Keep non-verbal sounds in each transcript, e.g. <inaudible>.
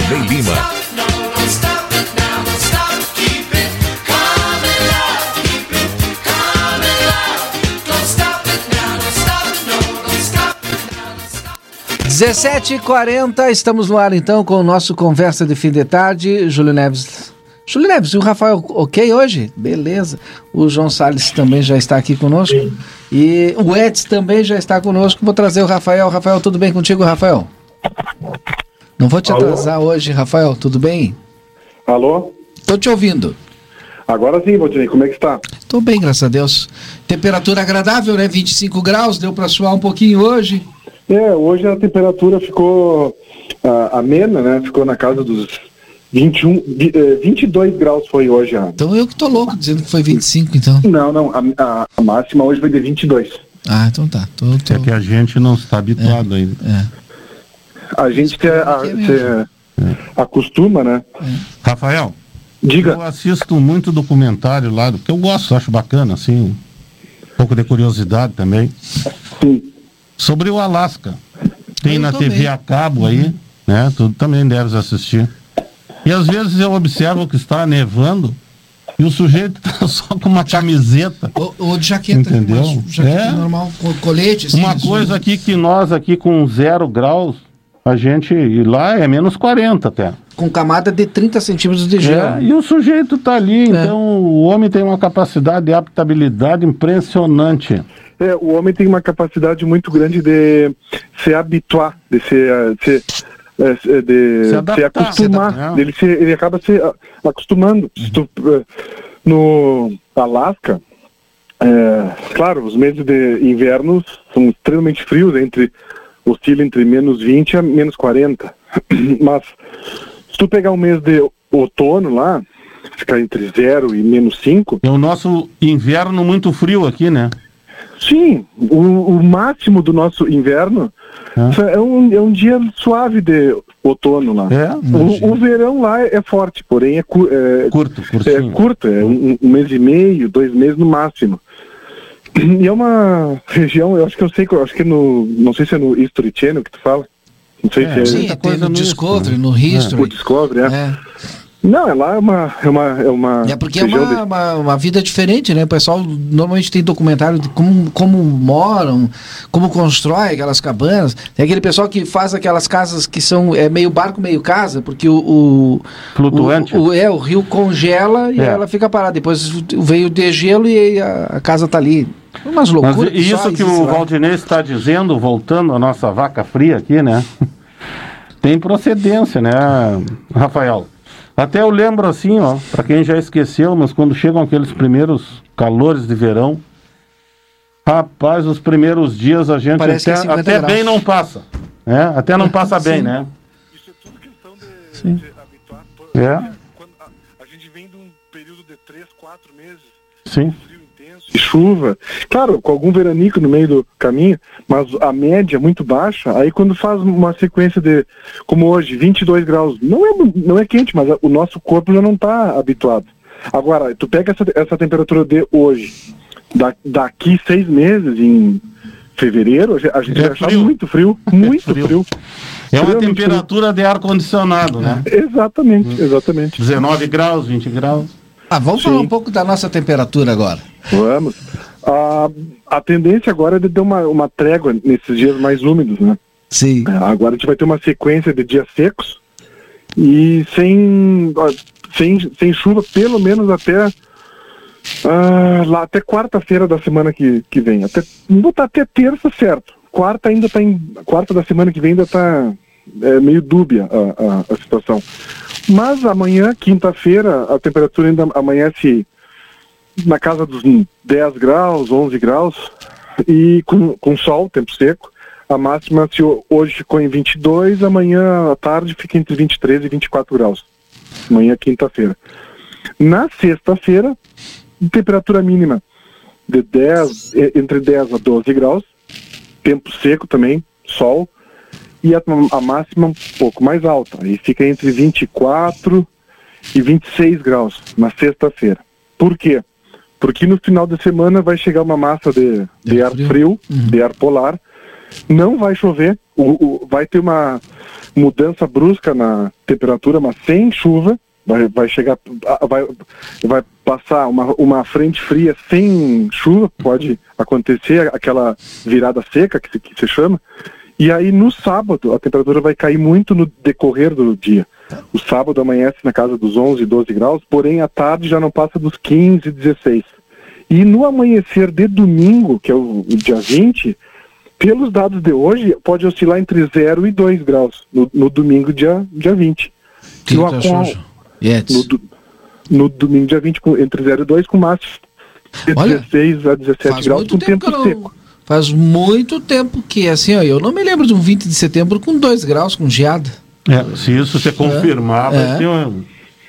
Valdinei Lima. Dezessete quarenta, estamos no ar então com o nosso Conversa de Fim de Tarde. Júlio Neves. Júlio Neves, e o Rafael ok hoje? Beleza. O João Salles também já está aqui conosco. E o Edson também já está conosco. Vou trazer o Rafael. Rafael, tudo bem contigo, Rafael? Não vou te Alô? atrasar hoje, Rafael, tudo bem? Alô? Tô te ouvindo. Agora sim, Valdinei, como é que está? Tô bem, graças a Deus. Temperatura agradável, né? 25 graus, deu para suar um pouquinho hoje. É, hoje a temperatura ficou ah, amena, né? Ficou na casa dos 21, vi- eh, 22 graus foi hoje. A... Então eu que tô louco dizendo que foi 25, então. Não, não, a, a- a máxima hoje foi de 22. Ah, então tá. Tô, tô... É que a gente não está habituado ainda. É. A gente se, a- que é se acostuma, né? Rafael, Diga. eu assisto muito documentário lá, que eu gosto, acho bacana, assim, um pouco de curiosidade também, Sim. sobre o Alasca. Tem Eu na também. TV a cabo aí, né? Tu também deves assistir. E às vezes eu observo que está nevando e o sujeito está <laughs> só com uma camiseta. Ou, ou de jaqueta. Entendeu? uma jaqueta É. normal, colete, assim. Uma coisa aqui que nós aqui com zero graus, a gente, e lá é menos 40 até. Com camada de 30 centímetros de gelo. É, e o sujeito tá ali, então o homem tem uma capacidade de adaptabilidade impressionante. É, o homem tem uma capacidade muito grande de se habituar, de se, eh, se, eh, se- de Se se, acostumar. Se adaptar. ele, se, ele acaba se ah, acostumando. Se tu, eh, no Alasca, é, claro, os meses de inverno são extremamente frios, entre oscila entre menos 20 a menos 40. <clears throat> Mas se tu pegar um mês de outono lá, ficar entre 0 e menos 5, É o nosso inverno muito frio aqui, né? Sim, o, o máximo do nosso inverno É. é, um, é um dia suave de outono lá. É, O, o verão lá é forte, porém é, cu- é, curto, é curtinho. curto, é um, um mês e meio, dois meses no máximo. E é uma região, eu acho que eu sei, eu acho que é no, não sei se é no History Channel que tu fala, não sei É, se é Sim, tem coisa no no Discovery, History, no o History. Discovery, é. É. Não, é lá é uma, é uma, é uma É porque é uma, uma, uma vida diferente, né? O pessoal normalmente tem documentário de como, como moram, como constrói aquelas cabanas. Tem aquele pessoal que faz aquelas casas que são é meio barco, meio casa, porque o. o Flutuante. O, o- é, o rio congela e É. ela fica parada. Depois veio o degelo e a, a casa tá ali. Umas Mas loucuras. e só isso que o lá. Valdinei está dizendo, voltando à nossa vaca fria aqui, né? <laughs> Tem procedência, né, Rafael? Até eu lembro assim, ó, para quem já esqueceu, mas quando chegam aqueles primeiros calores de verão, rapaz, os primeiros dias a gente Parece que é até, 50 até graus. bem não passa, né? Até não passa bem, Sim. né? Isso é tudo questão de, Sim. de habituar. É. Quando a, a gente vem de um período de três, quatro meses Sim. E chuva, claro, com algum veranico no meio do caminho, mas a média é muito baixa. Aí quando faz uma sequência de, como hoje, 22 graus, não é, não é quente, mas o nosso corpo já não está habituado. Agora, tu pega essa, essa temperatura de hoje, da, daqui seis meses, em fevereiro, a gente- É vai achar frio. muito frio, <laughs> muito frio. frio. É uma temperatura de ar-condicionado, né? Exatamente, exatamente. 19 graus, 20 graus. Ah, vamos Sim. falar um pouco da nossa temperatura agora. Vamos. A, a tendência agora é de ter uma, uma trégua nesses dias mais úmidos, né? Sim. Agora a gente vai ter uma sequência de dias secos e sem, sem, sem chuva, pelo menos até ah, lá até quarta-feira da semana que, que vem. Até, vou botar até terça certo. Quarta ainda tá em. Quarta da semana que vem ainda tá é, meio dúbia a, a, a situação. Mas amanhã, quinta-feira, a temperatura ainda amanhece na casa dos 10 graus, 11 graus, e com, com sol, tempo seco. A máxima se ho- hoje ficou em 22, amanhã à tarde fica entre 23 e 24 graus. Amanhã, quinta-feira. Na sexta-feira, temperatura mínima de 10, eh, entre 10 a 12 graus, tempo seco também, sol, e a, a máxima um pouco mais alta, aí fica entre 24 e 26 graus na sexta-feira. Por quê? Porque no final de semana vai chegar uma massa de, de ar frio. frio, de ar polar, não vai chover, o, o- vai ter uma mudança brusca na temperatura, mas sem chuva, vai, vai chegar, vai, vai passar uma, uma frente fria sem chuva, pode acontecer aquela virada seca que se, que se chama, e aí no sábado a temperatura vai cair muito no decorrer do dia. O sábado amanhece na casa dos 11, 12 graus, porém à tarde já não passa dos 15, 16. E no amanhecer de domingo, que é o, o dia 20, pelos dados de hoje, pode oscilar entre 0 e 2 graus no, no domingo, dia, dia 20. O que No. No, no domingo, dia 20, com- entre 0 e 2, com máximo de Olha, 16 a 17 Faz graus, muito com tempo tempo não... seco. Faz muito tempo que, assim, ó, eu não me lembro de um 20 de setembro com 2 graus, com geada. É, se isso você confirmar, É. vai ter um...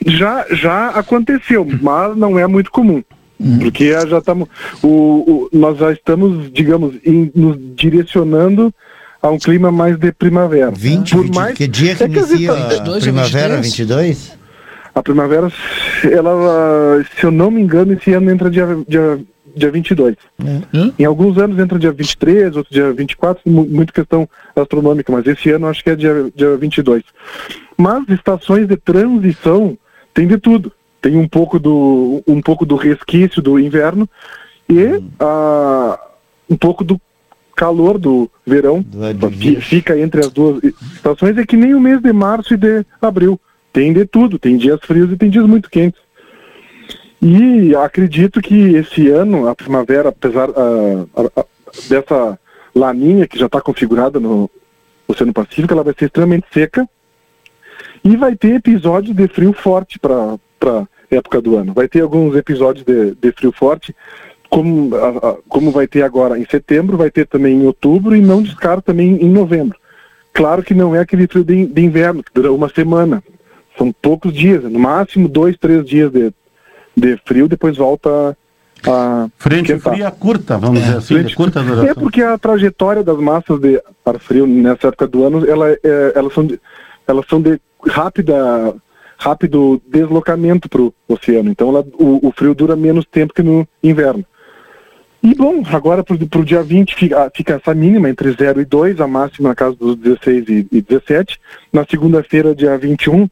Já, já aconteceu, mas não é muito comum. Uhum. Porque já estamos. O, o- nós já estamos, digamos, em- nos direcionando a um clima mais de primavera. 20, Por 20 mais que dia que é que inicia a 22 a primavera? 23? 22? A primavera, ela, se eu não me engano, esse ano entra dia, dia, dia 22. Hã? Em alguns anos entra dia 23, outro dia 24, mu- muito questão astronômica, mas esse ano acho que é dia, dia 22. Mas estações de transição tem de tudo. Tem um pouco do, um pouco do resquício do inverno e ah, um pouco do calor do verão. Fi- Fica entre as duas estações. É que nem o mês de março e de abril. Tem de tudo. Tem dias frios e tem dias muito quentes. E acredito que esse ano, a primavera, apesar ah, ah, ah, dessa laninha que já está configurada no Oceano Pacífico, ela vai ser extremamente seca e vai ter episódios de frio forte para época do ano. Vai ter alguns episódios de, de frio forte, como, como vai ter agora em setembro, vai ter também em outubro e não descarto também em novembro. Claro que não é aquele frio de, de inverno, que dura uma semana. São poucos dias, no máximo dois, três dias de, de frio, depois volta a Frente esquentar. fria curta, vamos dizer assim, Frente- curta É duração. porque a trajetória das massas de ar frio nessa época do ano, ela, é, elas são de, elas são de rápida, rápido deslocamento para o oceano. Então ela- o, o frio dura menos tempo que no inverno. E bom, agora para o dia 20 fica, fica essa mínima entre 0 e 2, a máxima na casa dos 16 e, e 17. Na segunda-feira, dia 21,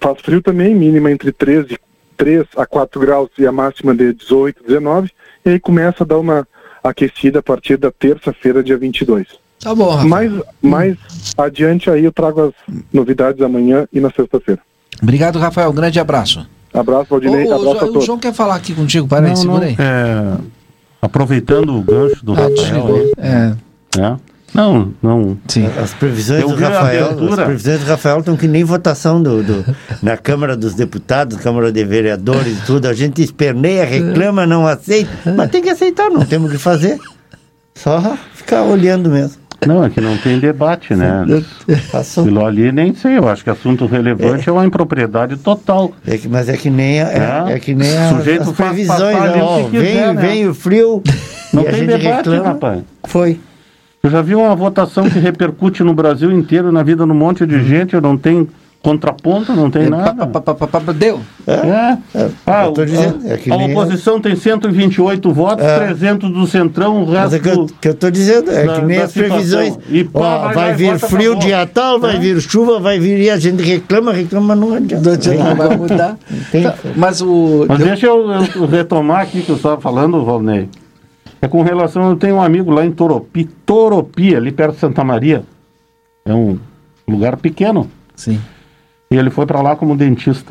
faz frio também, mínima entre 13, 3 a 4 graus e a máxima de 18, 19. E aí começa a dar uma aquecida a partir da terça-feira, dia 22. Tá bom, Rafael. Mais, mais adiante aí eu trago as novidades amanhã e na sexta-feira. Obrigado, Rafael. Um grande abraço. Abraço, Valdinei. ô, abraço a Jo- o todos. João quer falar aqui contigo. Para aí, segura aí. é, aproveitando o gancho do Ah, Rafael aí, É, né? Não, não. sim. As previsões Eu do Rafael, abertura. as previsões do Rafael estão que nem votação do, do- na Câmara dos Deputados, Câmara de Vereadores e tudo. A gente esperneia, reclama, não aceita, mas tem que aceitar, não temos o que fazer. Só ficar olhando mesmo. Não, é que não tem debate, né? Passou. Aquilo ali nem sei, eu acho que assunto relevante é, uma impropriedade total. É que- mas é que nem, a- é, É. é que nem a- sujeito as previsões. ó, quiser, vem, né? vem o frio Não e a tem gente debate, reclama. rapaz. Foi. Eu já vi uma votação que repercute no Brasil inteiro, na vida de um monte de gente, não tem contraponto, não tem É, nada. pa- pa- pa- pa- Deu. É. Ah, eu tô o- dizendo, é a oposição tem 128 votos, É. 300 do Centrão, o Mas resto... é que eu, que eu tô dizendo, é da- que nem as previsões. situação. E pá, Ó, vai vir frio dia tal, vai vir chuva, vai vir e a gente reclama, reclama, não adianta. Não adianta, não vai mudar. Tá, Mas o. Mas deu- deixa eu, eu retomar aqui que eu estava falando, Valnei. É com relação, eu tenho um amigo lá em Toropi, Toropi, ali perto de Santa Maria. É um lugar pequeno. Sim. E ele foi para lá como dentista.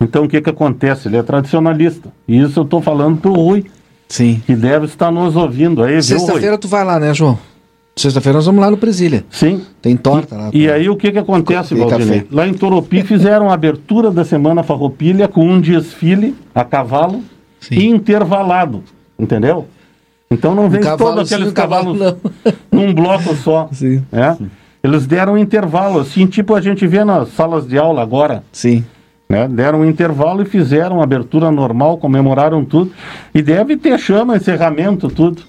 Então o que que acontece? Ele é tradicionalista. E isso eu estou falando pro Rui, Sim. que deve estar nos ouvindo aí? Sexta-feira tu vai lá, né, João? Sexta-feira nós vamos lá no Presília. Sim. Tem torta lá. E aí o que que acontece, Valdinei? Lá em Toropi fizeram a abertura da Semana Farroupilha com um desfile a cavalo Sim. intervalado, entendeu? Então não vem cavalo todos aqueles o cavalo cavalos não. <laughs> num bloco só. Sim. É? Eles deram um intervalo, assim, tipo a gente vê nas salas de aula agora. Sim. Né? Deram um intervalo e fizeram abertura normal, comemoraram tudo. E deve ter chama, encerramento, tudo.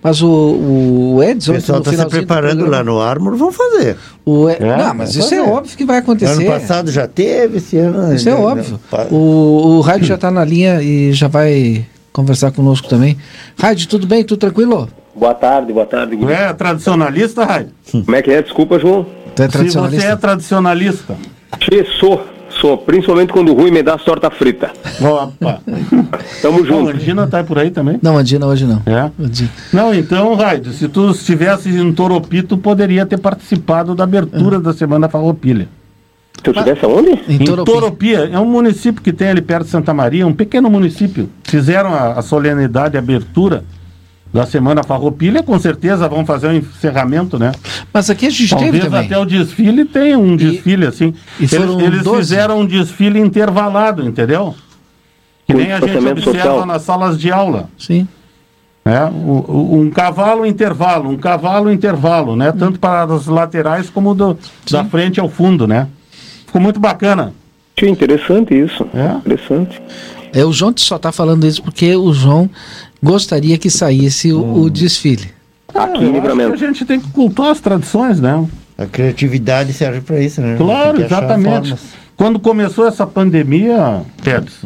Mas o, o O Edson. pessoal no está se preparando programa- lá no Armor, vão fazer. O E- É, não, mas isso é fazer. óbvio que vai acontecer. Ano passado já teve, esse ano. Isso é óbvio. O, o Raid já está na linha e já vai conversar conosco também. Raid, tudo bem? Tudo tranquilo? Boa tarde, boa tarde. Guri. é tradicionalista, Raid? Como é que é? Desculpa, João. Tu é Se você tradicionalista? é tradicionalista. Che, sou, sou. Principalmente quando o Rui me dá torta frita. Opa. <laughs> Tamo A junto. Andina tá por aí também? Não, Andina hoje não. É. Andina. Não, então, Raid, se tu estivesse em Toropito, poderia ter participado da abertura da Semana Farroupilha. Se eu tivesse aonde? Em Em Toropi. Toropia, é um município que tem ali perto de Santa Maria, um pequeno município. Fizeram a, a solenidade, de abertura da Semana Farroupilha, com certeza vão fazer um encerramento, né? Mas aqui a gente teve Talvez também. até o desfile tenha um desfile assim. e eles eles 12. fizeram um desfile intervalado, entendeu? Que nem a gente observa social. nas salas de aula. Sim. Né? O- o- um cavalo intervalo, um cavalo intervalo, né? Tanto para as laterais como do, da frente ao fundo, né? Ficou muito bacana. Che, interessante isso. É? Interessante. É, o João só está falando isso porque o João gostaria que saísse o, Hum. o desfile. Aqui em acho que a gente tem que cultuar as tradições, né? A criatividade serve para isso, né? Claro, exatamente. Quando começou essa pandemia, Pérez,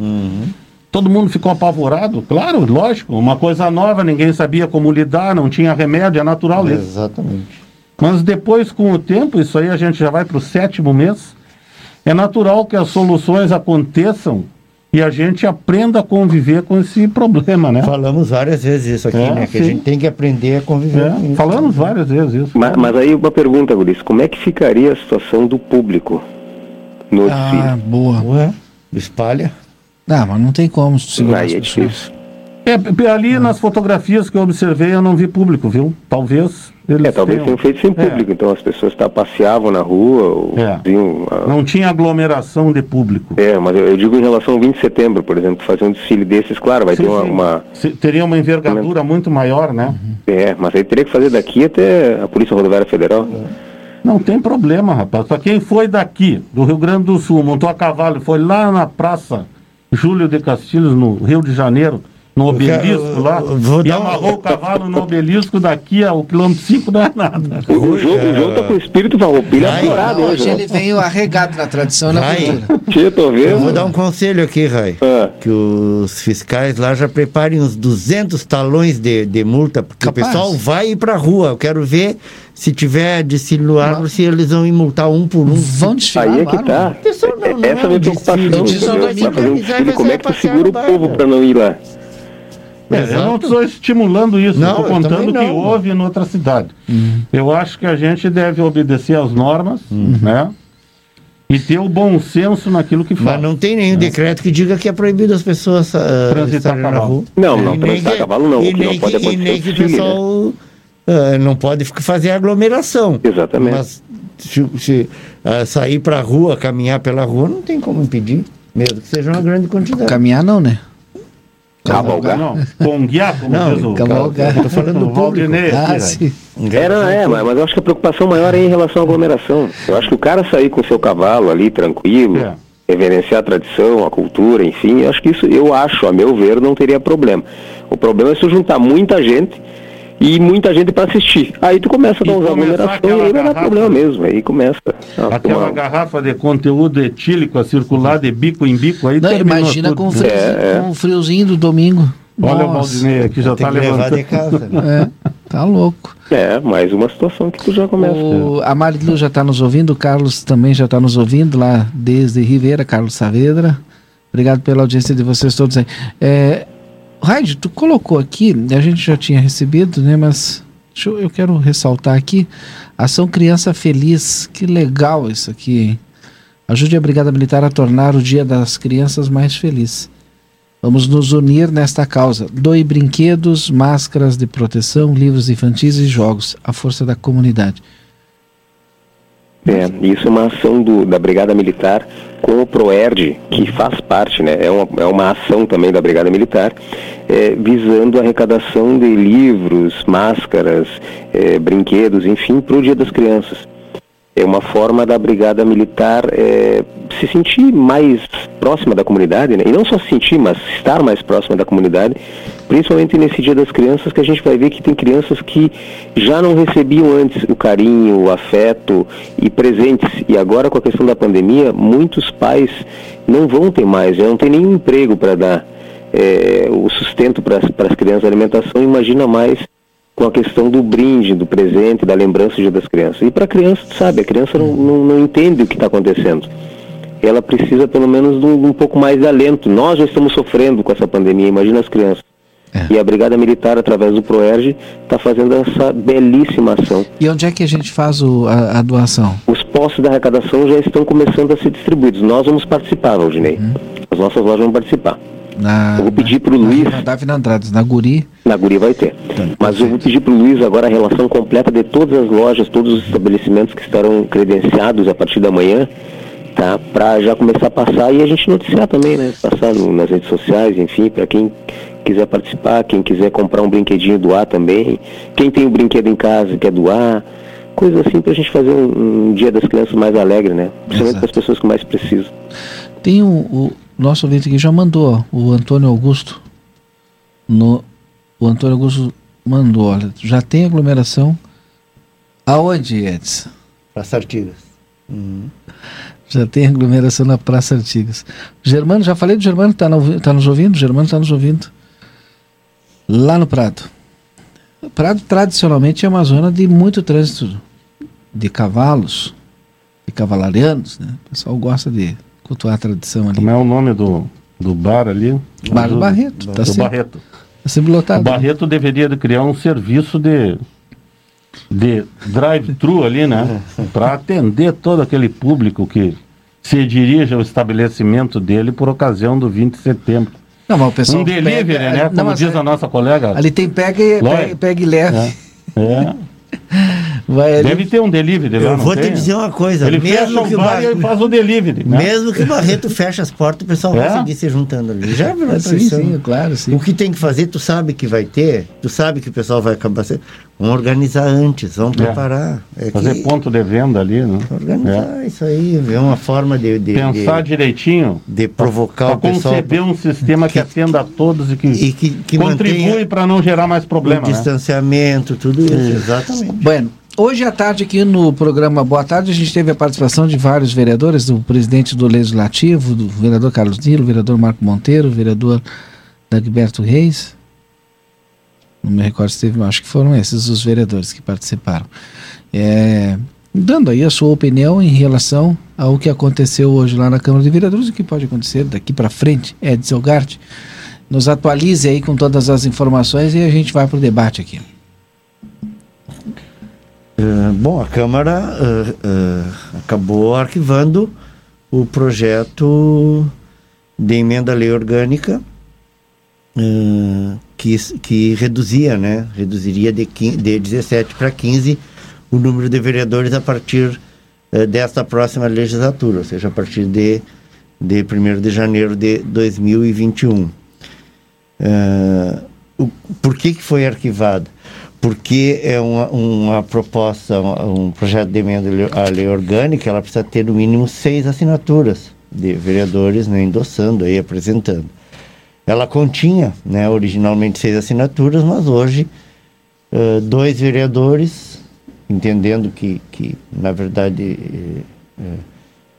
todo mundo ficou apavorado. Claro, lógico, uma coisa nova, ninguém sabia como lidar, não tinha remédio, é natural isso. Exatamente. Mas depois, com o tempo, isso aí a gente já vai para o sétimo mês, é natural que as soluções aconteçam e a gente aprenda a conviver com esse problema, né? Falamos várias vezes isso aqui, É, né? Que a sim. gente tem que aprender a conviver com É, isso. falamos várias vezes isso. Mas, mas aí uma pergunta, Guris. Como é que ficaria a situação do público no Ah, desfile? boa. Ué, espalha. Não, mas não tem como segurar Aí as é pessoas. difícil. É, ali nas fotografias que eu observei, eu não vi público, viu? Talvez eles É, talvez tenham- feito sem É. público. Então as pessoas tá, passeavam na rua. Ou, É. vinham, ah, Não tinha aglomeração de público. É, mas eu, eu digo em relação ao 20 de setembro, por exemplo, fazer um desfile desses, claro, vai Sim, ter uma, uma- Se- Teria uma envergadura muito maior, né? É, mas aí teria que fazer daqui até a Polícia Rodoviária Federal. Não tem problema, rapaz. Para quem foi daqui, do Rio Grande do Sul, montou a cavalo e foi lá na Praça Júlio de Castilhos, no Rio de Janeiro, no obelisco lá, vou e dar um- amarrou o cavalo no obelisco daqui ao quilômetro 5 não é nada. O João, o João tá com o espírito farroupilha Vai, aflorado Hoje hoje, ele né? veio arregado na tradição na Vai. cultura. Tô vendo. Eu vou dar um conselho aqui, Rai. Ah, Que os fiscais lá já preparem uns 200 talões de, de multa, porque Capaz. o pessoal vai ir pra rua. Eu quero ver se tiver desfile no árvore, se eles vão ir multar um por um. Vão desfilar aí é que tá. não, não Essa é a é minha um preocupação. desfile, é como é que tu segura o povo pra não ir lá? É, eu não estou estimulando isso, Não, estou contando o que houve em outra cidade. Eu acho que a gente deve obedecer às normas, né? E ter o bom senso naquilo que faz. Mas não tem nenhum decreto que diga que é proibido as pessoas uh, Transitar na cavalo. rua. Não, não, E nem transitar que- cavalo não. E nem não que, pode e nem que o pessoal ah, não pode fazer aglomeração. Exatamente. Mas se, se, ah, sair para a rua, caminhar pela rua, não tem como impedir, mesmo que seja uma grande quantidade. Caminhar não, né? Cavalgar. Não, conguiar, como Não, diz o, cavalgar. Tô falando do o Valdinei Ah, né? sim. É, não, mas, mas eu acho que a preocupação maior é em relação à aglomeração. Eu acho que o cara sair com o seu cavalo ali, tranquilo, É. reverenciar a tradição, a cultura, enfim, eu acho que isso, eu acho, a meu ver, não teria problema. O problema é se eu juntar muita gente e muita gente para assistir. Aí tu começa a E dar uns começar aglomeração e aí vai dar problema mesmo. Aí começa. Aquela tomar- garrafa de conteúdo etílico a circular de bico em bico aí Não, imagina com o, friozinho, É, é. com o friozinho do domingo. Olha o Nossa, Valdinei aqui, já tá de casa. né? É, tá louco. É, mais uma situação que tu já começa. O, a Marilu já está nos ouvindo, o Carlos também já está nos ouvindo lá desde Ribeira, Carlos Saavedra. Obrigado pela audiência de vocês todos aí. É, Raid, tu colocou aqui, a gente já tinha recebido, né? Mas eu, eu quero ressaltar aqui. Ação Criança Feliz. Que legal isso aqui, hein? Ajude a Brigada Militar a tornar o Dia das Crianças mais feliz. Vamos nos unir nesta causa. Doe brinquedos, máscaras de proteção, livros infantis e jogos. A força da comunidade. É, isso é uma ação do, da Brigada Militar com o PROERD, que faz parte, né, é, uma, é uma ação também da Brigada Militar, é, visando a arrecadação de livros, máscaras, é, brinquedos, enfim, para o Dia das Crianças é uma forma da Brigada Militar é, se sentir mais próxima da comunidade, né? e não só se sentir, mas estar mais próxima da comunidade, principalmente nesse Dia das Crianças, que a gente vai ver que tem crianças que já não recebiam antes o carinho, o afeto e presentes, e agora com a questão da pandemia, muitos pais não vão ter mais, já não tem nenhum emprego para dar é, o sustento para as crianças, a alimentação, imagina mais com a questão do brinde, do presente, da lembrança do Dia das Crianças. E para a criança, sabe, a criança não, não, não entende o que está acontecendo. Ela precisa pelo menos de um, um, pouco mais de alento. Nós já estamos sofrendo com essa pandemia, imagina as crianças. É. E a Brigada Militar, através do ProERG, está fazendo essa belíssima ação. E onde é que a gente faz o, a, a, doação? Os postos da arrecadação já estão começando a ser distribuídos. Nós vamos participar, Valdinei. Uhum. As nossas lojas vão participar. Na, eu vou pedir para o Luiz. Na Davi na Guri. Na Guri vai ter. Tá, Mas eu vou pedir para o Luiz agora a relação completa de todas as lojas, todos os estabelecimentos que estarão credenciados a partir da manhã, tá? Para já começar a passar e a gente noticiar também, né? Passar no, nas redes sociais, enfim, para quem quiser participar, quem quiser comprar um brinquedinho doar também, quem tem o um brinquedo em casa e quer doar, coisa assim para a gente fazer um, um, dia das crianças mais alegre, né? Principalmente para as pessoas que mais precisam. Tem o, o nosso ouvinte aqui já mandou, ó, o Antônio Augusto. No, o Antônio Augusto mandou, olha, já tem aglomeração. Aonde, Edson? Praça Artigas. Uhum. Já tem aglomeração na Praça Artigas. Germano, já falei do Germano, está no, tá nos ouvindo? Germano está nos ouvindo. Lá no Prado. O Prado tradicionalmente é uma zona de muito trânsito de cavalos, de cavalarianos, né? O pessoal gosta de cultuar a tradição ali. Como é o nome do, do bar ali? Bar do, Barreto. Do, tá do sempre, Barreto. Tá sempre lotado. O Barreto né? deveria criar um serviço de, de drive-thru ali, né? <laughs> Para atender todo aquele público que se dirige ao estabelecimento dele por ocasião do 20 de setembro. Não, mas o pessoal um delivery, pega, né? Como diz a nossa colega. Ali tem pega e, pega, pega e leve. É. é. <laughs> Vai Deve ter um delivery lá, Eu vou te dizer uma coisa. Ele mesmo fecha o bar e faz o delivery. Né? Mesmo que o Barreto <laughs> feche as portas, o pessoal é? vai seguir se juntando ali. Já virou é, sim, sim, claro, sim. O que tem que fazer, tu sabe que vai ter, tu sabe que o pessoal vai acabar sendo... Vamos organizar antes, vamos é. preparar. É Fazer que... ponto de venda ali, né? Organizar é. isso aí, ver uma forma de... de Pensar de, direitinho. De provocar pra, pra o pessoal... conceber um sistema que, que, atenda a todos e que, e que, que contribui para não gerar mais problemas. Né? distanciamento, tudo isso, exatamente. Bueno, Hoje à tarde, aqui no programa Boa Tarde, a gente teve a participação de vários vereadores, do presidente do Legislativo, do vereador Carlos Nilo, vereador Marco Monteiro, vereador Dagberto Reis. Não me recordo se teve, acho que foram esses os vereadores que participaram. É, dando aí a sua opinião em relação ao que aconteceu hoje lá na Câmara de Vereadores o que pode acontecer daqui para frente. Edson Elgart, nos atualize aí com todas as informações e a gente vai para o debate aqui. Uh, bom, a Câmara uh, uh, acabou arquivando o projeto de emenda à lei orgânica que, que reduzia, né? Reduziria de, 15, de 17 para 15 o número de vereadores a partir desta próxima legislatura, ou seja, a partir de, de 1 de janeiro de 2021. o, por que, que foi arquivado? porque é uma, uma proposta, um projeto de emenda à lei orgânica, ela precisa ter no mínimo seis assinaturas de vereadores né, endossando aí, apresentando. Ela continha, né, originalmente seis assinaturas, mas hoje uh, dois vereadores, entendendo que, que na verdade, uh,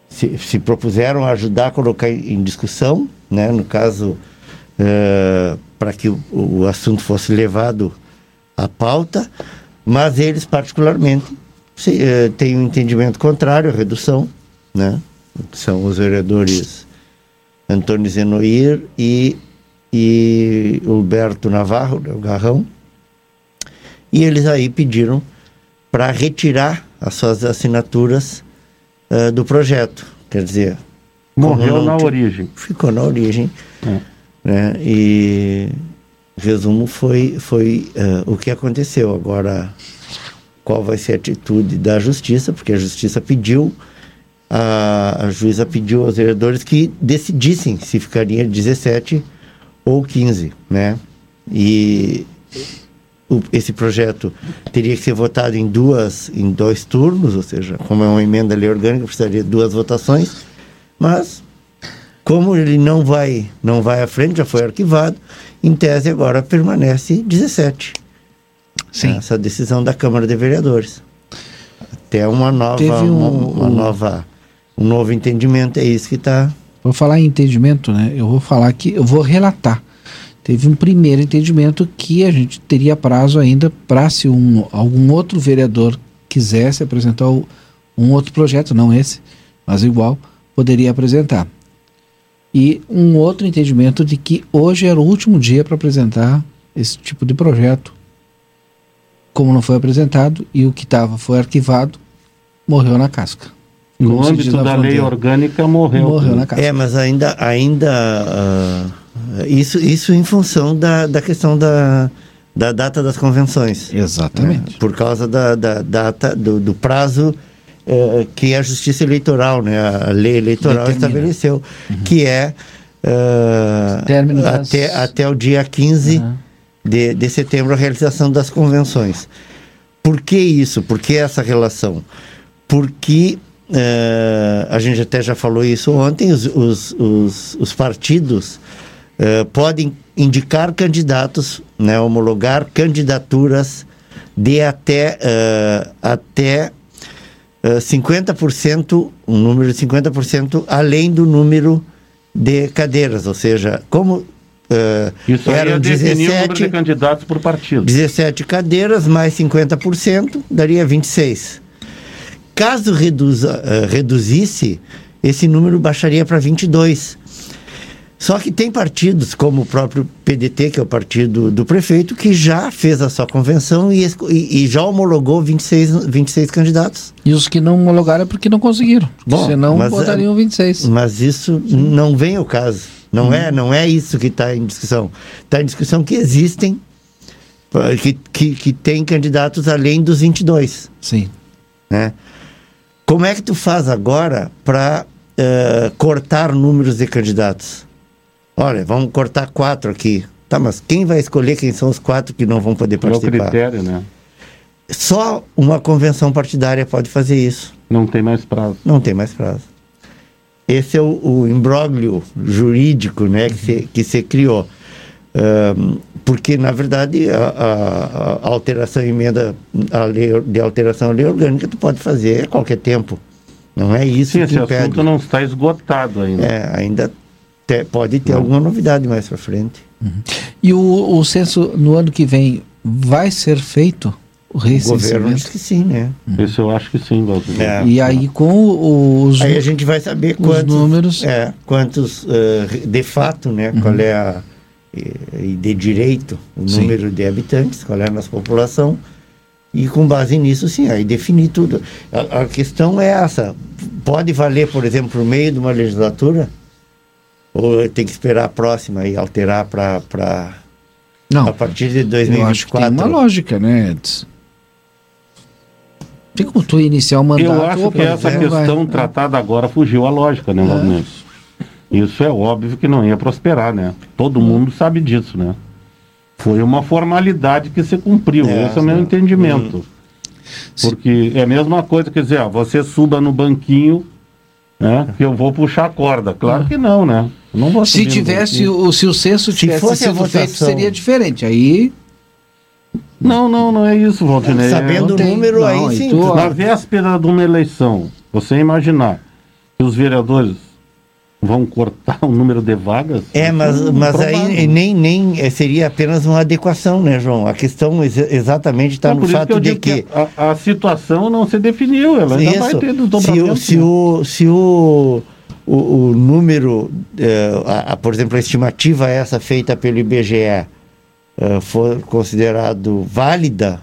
se, se, propuseram ajudar a colocar em discussão, né, no caso, uh, para que o, o assunto fosse levado a pauta, mas eles particularmente se, eh, têm um entendimento contrário à redução, né? São os vereadores Antônio Zenoir e, e Alberto Navarro, né, o Garrão, e eles aí pediram para retirar as suas assinaturas uh, do projeto. Quer dizer, morreu na origem. Ficou na origem. É. Né? E resumo foi, foi uh, o que aconteceu. Agora, qual vai ser a atitude da justiça? Porque a justiça pediu a, a juíza pediu aos vereadores que decidissem se ficaria 17 ou 15, né? E o- esse projeto teria que ser votado em duas, em dois turnos, ou seja, como é uma emenda lei orgânica, precisaria de duas votações, mas como ele não vai, não vai à frente, já foi arquivado, em tese agora permanece 17. Sim. Essa decisão da Câmara de Vereadores. Até uma nova, Teve um- uma, uma um- nova, um novo entendimento, é isso que está. Vou falar em entendimento, né? Eu vou falar que eu vou relatar. Teve um primeiro entendimento que a gente teria prazo ainda para se um, algum outro vereador quisesse apresentar um outro projeto, não esse, mas igual, poderia apresentar. E um outro entendimento de que hoje era o último dia para apresentar esse tipo de projeto. Como não foi apresentado e o que estava foi arquivado, morreu na casca. No âmbito da lei orgânica morreu. Morreu na casca. É, mas ainda, ainda ah, isso, isso em função da, da questão da, da data das convenções. Exatamente. né? Por causa da, da data, do, do prazo eh, que a Justiça Eleitoral, né? a lei eleitoral Determina. estabeleceu, que é ah, Término das- até, até o dia 15 Aham. de, de setembro a realização das convenções. Por que isso? Por que essa relação? Porque eh, a gente até já falou isso ontem, os, os, os, os partidos eh, podem indicar candidatos, né, homologar candidaturas de até, eh, até eh, 50%, um número de 50% além do número de cadeiras, ou seja, como eh, Isso eram é número 17, de candidatos por partido. 17 cadeiras mais 50% daria 26. Caso reduza, eh, reduzisse, esse número baixaria para 22. Só que tem partidos, como o próprio PDT, que é o partido do prefeito, que já fez a sua convenção e, e- e já homologou 26, 26 candidatos. E os que não homologaram é porque não conseguiram. Bom, Senão mas, botariam 26. Mas isso não vem ao caso. Não, é, não é isso que está em discussão. Está em discussão que existem, ah, que, que, que tem candidatos além dos 22. Sim. né? Como é que tu faz agora para cortar números de candidatos? Olha, vamos cortar quatro aqui. Tá, mas quem vai escolher quem são os quatro que não vão poder Qual é o participar? critério, né? Só uma convenção partidária pode fazer isso. Não tem mais prazo. Não tem mais prazo. Esse é o, o imbróglio jurídico né, que, se, que se criou. Ahn, porque, na verdade, a, a- a alteração emenda a lei, de alteração à lei orgânica tu pode fazer a qualquer tempo. Não é isso Sim, que esse impede. assunto não está esgotado ainda. É, ainda te- pode ter Não. alguma novidade mais para frente. E o, o censo no ano que vem vai ser feito? O O governo diz que sim, né? Isso eu acho que sim, Valdir. É. E aí com os... Aí a gente vai saber os quantos números. É, quantos eh, de fato, né? Qual é a e, de direito o Sim. número de habitantes, qual é a nossa população e com base nisso, sim, aí definir tudo. A, a questão é essa: pode valer, por exemplo, por meio de uma legislatura ou tem que esperar a próxima e alterar para para Não, a partir de eu acho que tem 2024? uma lógica, né, Edson? Tem como tu iniciar o mandato... Eu acho opa, que essa vai, vai. questão tratada agora fugiu à lógica, né, Valdir? Isso é óbvio que não ia prosperar, né? Todo mundo sabe disso, né? Foi uma formalidade que se cumpriu. É, Esse é o meu sim. entendimento. Porque é a mesma coisa, quer dizer, ó, você suba no banquinho, né? Que eu vou puxar a corda. Claro que não, né? Eu não vou Se tivesse, o, se o censo Se tivesse fosse a sido feito, votação- seria diferente. Aí Não, não, não é isso, Valdir. Sabendo não o número não, aí, sim. tu- Na véspera de uma eleição, você imaginar que os vereadores vão cortar <laughs> o número de vagas? É, mas, isso mas aí nem, nem eh, seria apenas uma adequação, né, João? A questão ex- exatamente está Não, no fato eu de digo que. a, a situação não se definiu, ela ainda vai ter se, o, desdobramento. se, o, se o, o, o número, eh, a, a, por exemplo, a estimativa essa feita pelo IBGE eh, for considerado válida,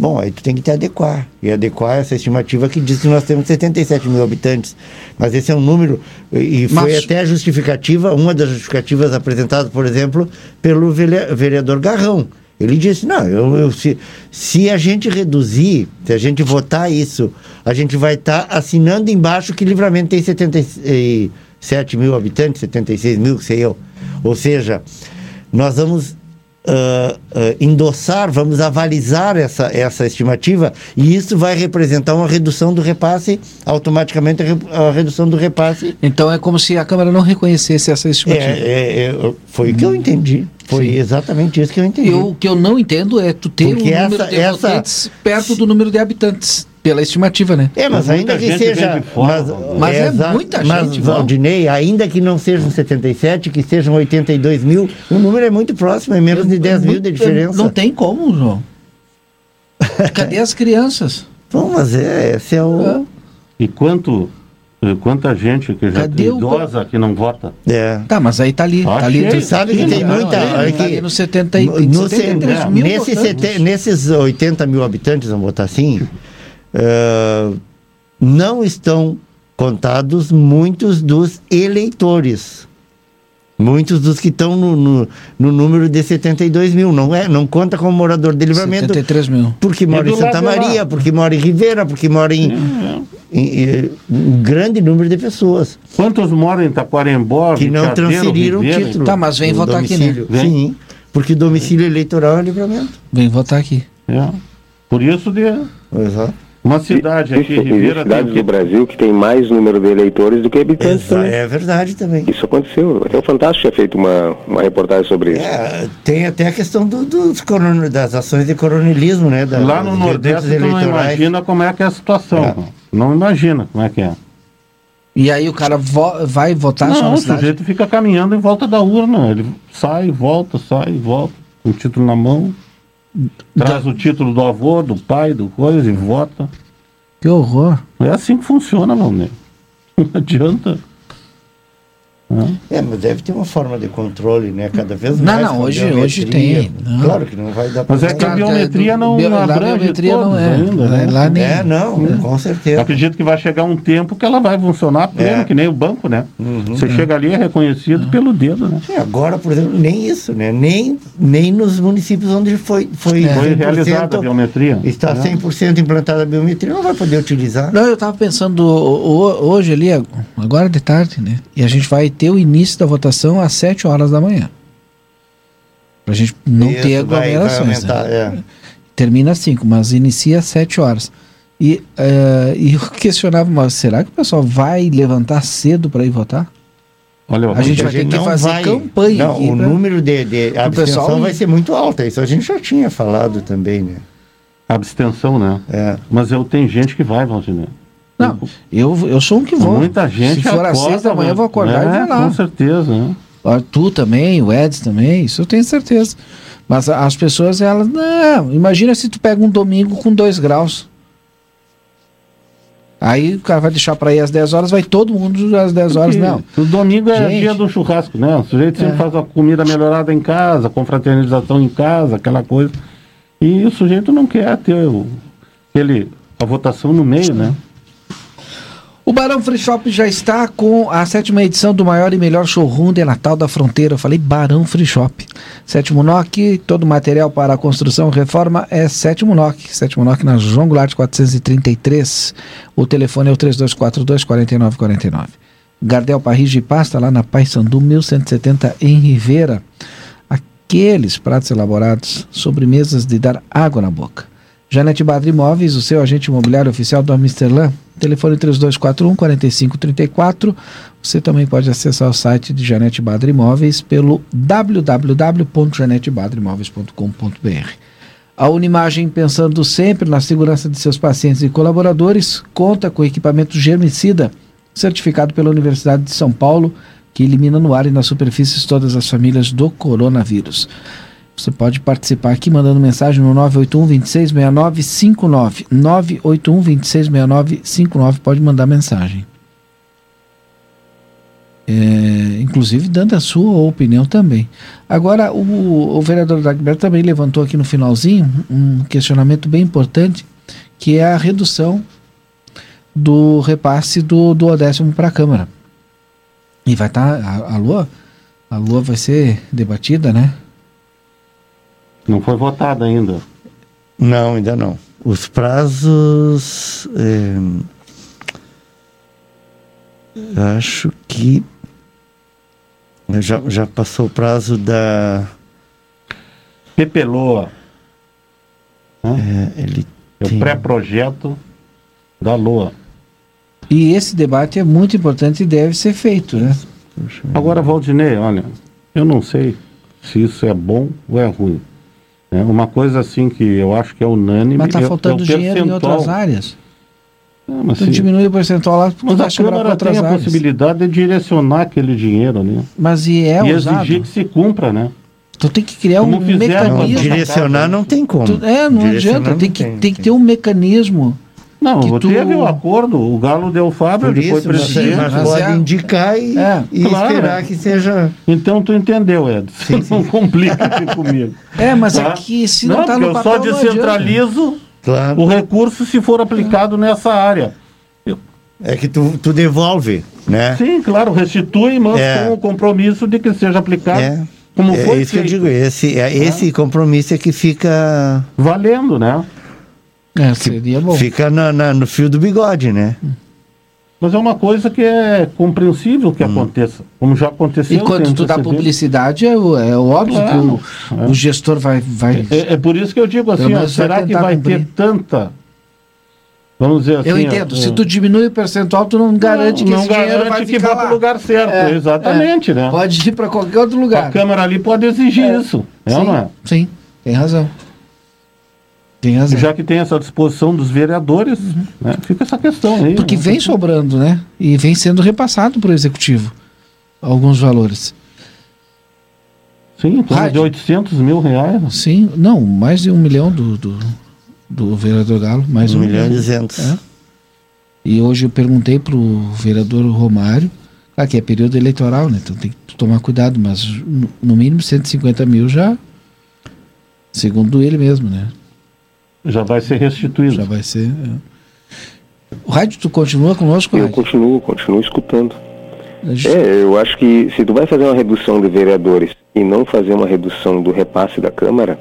bom, aí tu tem que te adequar. E adequar essa estimativa que diz que nós temos 77 mil habitantes. Mas esse é um número, e e foi Mas- até a justificativa, uma das justificativas apresentadas, por exemplo, pelo vereador Garrão. Ele disse, não, eu, eu- se, se a gente reduzir, se a gente votar isso, a gente vai estar assinando embaixo que Livramento tem 77 mil habitantes, 76 mil, sei eu. Ou seja, nós vamos ah, ah, endossar, vamos avalizar essa, essa estimativa e isso vai representar uma redução do repasse, automaticamente a re- a redução do repasse Então é como se a Câmara não reconhecesse essa é, estimativa. é, é, foi o que eu entendi. Foi Sim. exatamente isso que eu entendi. E o que eu não entendo é tu ter o Porque número essa- de essa- votantes perto do número de habitantes, pela estimativa, né? É, mas ainda que seja. fora, mas. Mas é exa- muita mas, gente, Val. Valdinei, ainda que não sejam 77, que sejam 82 mil, o número é muito próximo, é menos de 10 mil de diferença. Não tem como, João. <laughs> Cadê as crianças? Bom, mas é, esse é o. E quanto, eh, quanta gente que já Cadê o- idosa que não vota? É. Tá, mas aí tá ali. Ah, tá ali. Tu sabe que tem Não, muita. ali, olha tá ali no 70 e, no- no 73 cen- mil nesse votantes. sete- nesses 80 mil habitantes, vamos botar assim, eh, não estão contados muitos dos eleitores. Muitos dos que estão no, no, no número de 72 mil. Não, é, não conta como morador de livramento. 73 mil. Porque mora do em Santa. Maria, porque mora em Ribeira, porque mora em, em- em- um grande número de pessoas Quantos moram em Taquarembó, que não transferiram o título. Tá, mas vem votar aqui, né? Vem. Sim, porque o domicílio eleitoral é livramento. Vem votar aqui. É. Por isso, de Exato. Uma cidade aqui, Existem Ribeira, cidades do Brasil que tem mais número de eleitores do que habitantes Exa- também. é verdade também. Isso aconteceu. Até o Fantástico tinha feito uma, uma reportagem sobre isso. É, tem até a questão do- dos coron- das ações de coronelismo, né? Da, Lá no dos Nordeste, tu não imagina como é que é a situação. É. Não imagina como é que é. E aí o cara vo- vai votar só Não, o sujeito fica caminhando em volta da urna. Ele sai, volta, sai, volta, com o título na mão. Traz o título do avô, do pai, do coisa e vota. Que horror. É assim que funciona, Valnei. <laughs> Não adianta. É, mas deve ter uma forma de controle, né? Cada vez Não, mais. não, com hoje- hoje tem. Não. Claro que não vai dar pra Mas é que a biometria é, não bio- lá a abrange biometria todos não é. ainda, né? Lá nem- É, não, com certeza. Acredito que vai chegar um tempo que ela vai funcionar pleno, É. que nem o banco, né? Uhum. Você chega ali é reconhecido pelo dedo, né? Sim, agora, por exemplo, nem isso, né? Nem, nem nos municípios onde foi, foi, É. Foi 100%, realizada a biometria. Está né? 100% implantada a biometria, não vai poder utilizar. Não, eu tava pensando o- o- hoje ali, agora de tarde, né? E a gente vai ter o início da votação às 7 horas da manhã. Pra gente não Isso, ter vai- vai aglomerações. né? aumentar, é. Termina às 5, mas inicia às 7 horas. E, eh, e eu questionava, mas será que o pessoal vai levantar cedo para ir votar? Olha, A gente vai ter que fazer campanha Não, aqui o pra- número de, de abstenção pessoal vai ser muito alto. Isso a gente já tinha falado também, né? abstenção, né? É. Mas eu tenho gente que vai, Valdir. Não, eu, eu sou um que vou. Muita gente Se for às 6 da manhã, eu vou acordar e vou lá. Com certeza, né? Tu também, o Eds também, isso eu tenho certeza. Mas as pessoas, elas, não, imagina se tu pega um domingo com 2 graus. Aí o cara vai deixar para ir às 10 horas, vai todo mundo às 10 horas, Porque não. O domingo é Gente. dia do churrasco, né? O sujeito sempre É. faz a comida melhorada em casa, confraternização em casa, aquela coisa. E o sujeito não quer ter o, aquele, a votação no meio, né? O Barão Free Shop já está com a sétima edição do maior e melhor showroom de Natal da Fronteira. Eu falei Barão Free Shop. Sétimo NOC, todo material para construção reforma é Sétimo NOC. Sétimo NOC na João Goulart 433. O telefone é o 3242-4949. Gardel Parris de Pasta, lá na Paysandu 1170 em Rivera. Aqueles pratos elaborados, sobremesas de dar água na boca. Janete Badri Imóveis, o seu agente imobiliário oficial do Amsterdã. Telefone 3241-4534. Você também pode acessar o site de Janete Badri Imóveis pelo www.janetebadrimóveis.com.br. A Unimagem, pensando sempre na segurança de seus pacientes e colaboradores, conta com equipamento germicida, certificado pela Universidade de São Paulo, que elimina no ar e nas superfícies todas as famílias do coronavírus. Você pode participar aqui mandando mensagem no 981 266959. 981 266959 pode mandar mensagem. É, inclusive dando a sua opinião também. Agora, o, o vereador Dagberto também levantou aqui no finalzinho um questionamento bem importante, que é a redução do repasse do, do décimo para a Câmara. E vai estar, a, a Lua, a Lua vai ser debatida, né? Não foi votada ainda. Não, ainda não. Os prazos. eh, acho que. Já, já passou o prazo da. Pepeloa. é, ele É o tem- pré-projeto da LOA. E esse debate é muito importante e deve ser feito, né? Agora, Valdinei, olha, eu não sei se isso é bom ou é ruim. É uma coisa assim que eu acho que é unânime. Mas está é- é faltando o dinheiro em percentual. outras áreas. Ah, mas Então se- diminui o percentual lá, mas vai a Câmara tem a áreas. possibilidade de direcionar aquele dinheiro, né? Mas e é e usado? exigir que se cumpra, né? Tu tem que criar Como um fizeram Não, mecanismo. dire- direcionar não tem como. Tu- é, não Direcionar adianta. não Tem que, tem que ter um mecanismo. Não, Que tu- teve o acordo, o Galo deu Fábio, Por ele foi presidente. mas mas pode é- indicar e, É, e claro. esperar que seja. Então tu entendeu, Edson. <laughs> Não complica aqui comigo. É, mas Tá? aqui, se não, está porque no eu papel, só não descentralizo Claro. o recurso se for aplicado nessa área. É que tu, tu devolve, né? Sim, claro, restitui, mas É. com o compromisso de que seja aplicado É. como é foi isso que eu feito. digo, esse, é, esse compromisso é que fica, Valendo, né? É, seria bom. fica na- na- no fio do bigode, né? Mas é uma coisa que é compreensível que aconteça, como já aconteceu. E quando tu dá publicidade, é, o- é óbvio Claro, que o, é. o gestor vai. vai... É, é por isso que eu digo assim, ó, será que vai cumprir. ter tanta. Vamos dizer assim. Eu ó, entendo. é, Se tu diminui o percentual, tu não garante que não esse dinheiro garante vai que ficar para o lugar certo. É, Exatamente, né? Pode ir para qualquer outro A lugar. Câmara ali pode exigir isso. É não é? sim, tem razão. Já que tem essa disposição dos vereadores, né, fica essa questão aí. Uhum. Porque né? vem sobrando, né? E vem sendo repassado para o executivo alguns valores. Sim, de Rádio. 800 mil reais. Sim, não, mais de um milhão do, do, do vereador Galo, mais de Um um milhão e milhão. duzentos. É. E hoje eu perguntei para o vereador Romário, claro que é período eleitoral, né? Então tem que tomar cuidado, mas no, no mínimo 150 mil já, segundo ele mesmo, né? Já vai ser restituído. Já vai ser. é. O rádio, tu continua conosco, Eu Rádio? continuo, continuo escutando. Gente- É, eu acho que se tu vai fazer uma redução de vereadores e não fazer uma redução do repasse da Câmara,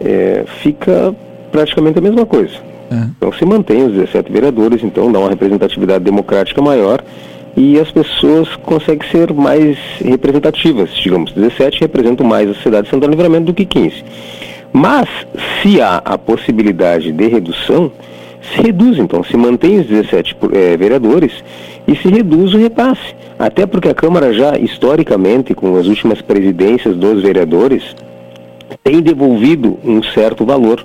é, fica praticamente a mesma coisa. É. Então se mantém os 17 vereadores, então dá uma representatividade democrática maior e as pessoas conseguem ser mais representativas. Digamos, 17 representam mais a cidade de Santana do Livramento do que 15. Mas, se há a possibilidade de redução, se reduz então, se mantém os 17 por- eh, vereadores e se reduz o repasse. Até porque a Câmara já, historicamente, com as últimas presidências dos vereadores, tem devolvido um certo valor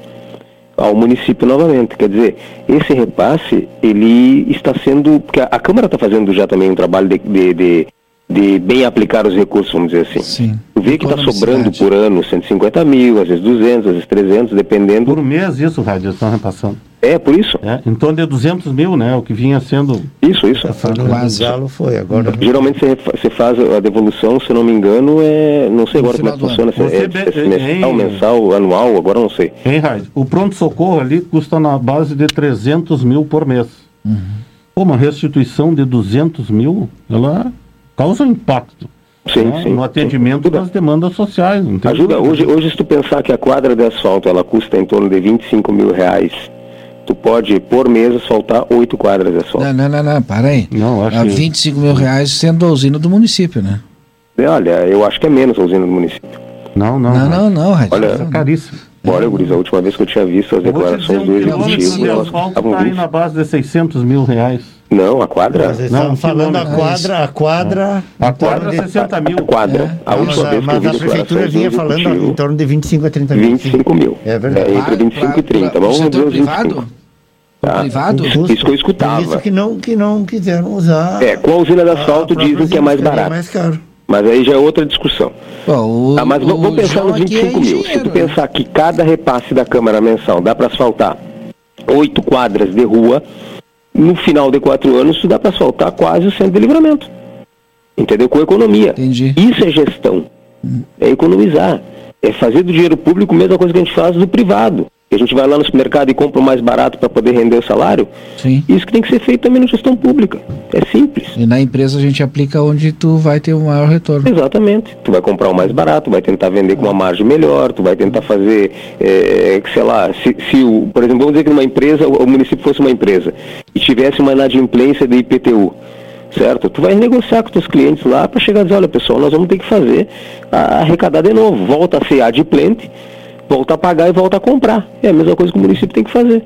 ao município novamente. Quer dizer, esse repasse, ele está sendo. Porque a, a Câmara está fazendo já também um trabalho de, de, de, de bem aplicar os recursos, vamos dizer assim. Sim. Tu vê que está sobrando por ano 150 mil, às vezes 200, às vezes 300, dependendo. Por mês, isso, Rádio, eles estão repassando. É, por isso. É, em torno de 200 mil, né? O que vinha sendo. Isso, isso. Do Galo foi, agora Geralmente você, faz a devolução, se eu não me engano, é. Não sei agora como é que funciona. Se é, é be- semestral, mensal, anual, agora não sei. Hein, Rádio? O pronto-socorro ali custa na base de 300 mil por mês. Uhum. Pô, uma restituição de 200 mil, ela causa um impacto. Sim, né, sim. No atendimento Ajuda. das demandas sociais. não tem Ajuda, hoje, hoje se tu pensar que a quadra de asfalto ela custa em torno de 25 mil reais, tu pode, por mês, asfaltar oito quadras de asfalto. Não, não, não, não, para aí. Não, acho A que- 25 mil reais sendo a usina do município, né? E Olha, eu acho que é menos a usina do município. Não, não. Não, não, não, Rádio. Olha, É caríssimo. Olha, Guris, a última vez que eu tinha visto as dizer, declarações um do executivo, de elas asfalto estavam está aí 20. na base de 600 mil reais. Não, a quadra? Não, falando a quadra, a quadra. A em torno quadra de- 60 mil. A quadra. A Não, última mas a, vez que eu mas vi a prefeitura vinha falando em torno de 25 a 30 mil. 25 mil. É verdade. entre 25 e 30. Para o Vamos ver os 25. privado? Tá? privado? Isso que eu Por escutava. isso que não, que não quiseram usar. É, com a usina de a asfalto dizem que é mais barato. mais caro. Mas aí já é outra discussão. Bom, o, Ah, mas vamos pensar nos aqui 25 é mil. Se tu pensar que cada repasse da Câmara mensal dá para asfaltar oito quadras de rua, no final de quatro anos, tu dá para asfaltar quase o centro de livramento. Entendeu? Com economia. Entendi. Isso é gestão. É economizar. É fazer do dinheiro público a mesma coisa que a gente faz do privado. A gente vai lá no supermercado e compra o mais barato para poder render o salário. Sim. Isso que tem que ser feito também na gestão pública. É simples. E na empresa a gente aplica onde tu vai ter o maior retorno. Exatamente. Tu vai comprar o mais barato, vai tentar vender com uma margem melhor, tu vai tentar fazer, é, sei lá, se, se o, por exemplo, vamos dizer que numa empresa, o município fosse uma empresa e tivesse uma inadimplência de IPTU certo? Tu vai negociar com teus clientes lá para chegar a dizer, olha pessoal, nós vamos ter que fazer a, arrecadar de novo, volta a ser adimplente, volta a pagar e volta a comprar. É a mesma coisa que o município tem que fazer.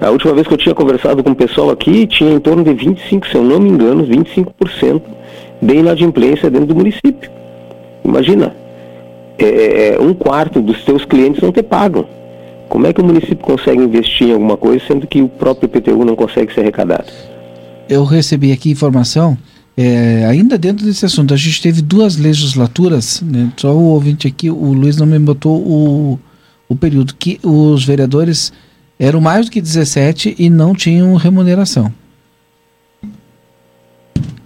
A última vez que eu tinha conversado com o pessoal aqui, tinha em torno de 25, se eu não me engano, 25% de inadimplência dentro do município. Imagina, é, é, é, um quarto dos teus clientes não te pagam. Como é que o município consegue investir em alguma coisa, sendo que o próprio IPTU não consegue ser arrecadado? Eu recebi aqui informação, é, ainda dentro desse assunto, a gente teve duas legislaturas, né, só o ouvinte aqui, o Luiz não me botou o, o período, que os vereadores eram mais do que 17 e não tinham remuneração.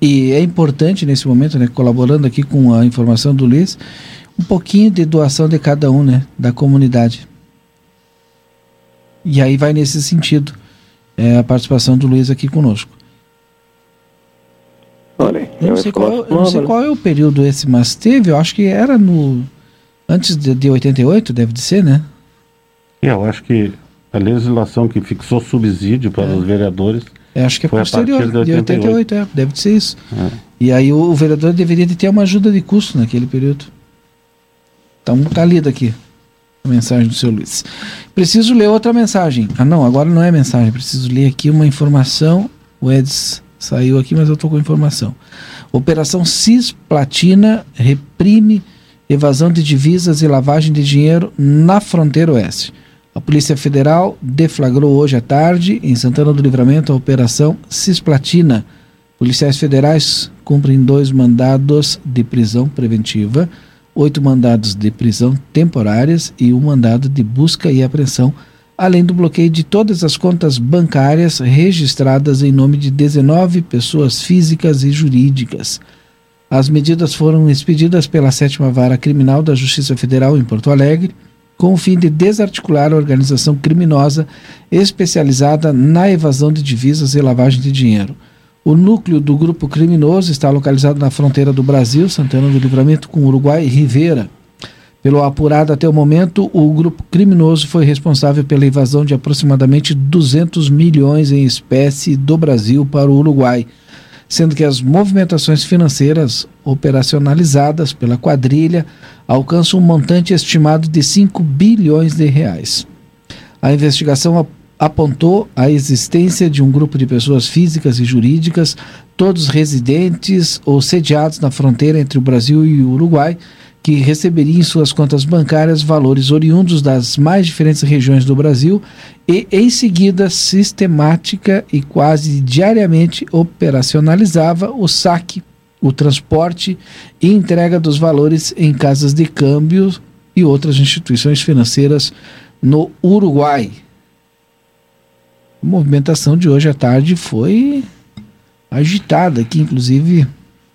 E é importante nesse momento, né, colaborando aqui com a informação do Luiz, um pouquinho de doação de cada um, né, da comunidade. E aí vai nesse sentido é, a participação do Luiz aqui conosco. Olha, eu não, sei qual, eu não sei qual é o período esse, mas teve, eu acho que era no. Antes de, de 88, deve de ser, né? É, eu acho que a legislação que fixou subsídio para é. os vereadores. É, acho que é foi posterior, a partir de 88, de 88 é, deve de ser isso. É. E aí o, o, vereador deveria de ter uma ajuda de custo naquele período. Então tá lido aqui a mensagem do seu Luiz. Preciso ler outra mensagem. Ah, não, agora não é mensagem. Preciso ler aqui uma informação. O Eds Saiu aqui, mas eu estou com informação. Operação Cisplatina reprime evasão de divisas e lavagem de dinheiro na fronteira oeste. A Polícia Federal deflagrou hoje à tarde, em Santana do Livramento, a Operação Cisplatina. Policiais federais cumprem dois mandados de prisão preventiva, oito mandados de prisão temporárias e um mandado de busca e apreensão além do bloqueio de todas as contas bancárias registradas em nome de 19 pessoas físicas e jurídicas. As medidas foram expedidas pela Sétima Vara Criminal da Justiça Federal em Porto Alegre, com o fim de desarticular a organização criminosa especializada na evasão de divisas e lavagem de dinheiro. O núcleo do grupo criminoso está localizado na fronteira do Brasil, Santana do Livramento, com Uruguai e Rivera. Pelo apurado até o momento, o grupo criminoso foi responsável pela invasão de aproximadamente 200 milhões em espécie do Brasil para o Uruguai, sendo que as movimentações financeiras operacionalizadas pela quadrilha alcançam um montante estimado de 5 bilhões de reais. A investigação apontou a existência de um grupo de pessoas físicas e jurídicas, todos residentes ou sediados na fronteira entre o Brasil e o Uruguai, que receberia em suas contas bancárias valores oriundos das mais diferentes regiões do Brasil e, em seguida, sistemática e quase diariamente operacionalizava o saque, o transporte e entrega dos valores em casas de câmbio e outras instituições financeiras no Uruguai. A movimentação de hoje à tarde foi agitada aqui, inclusive.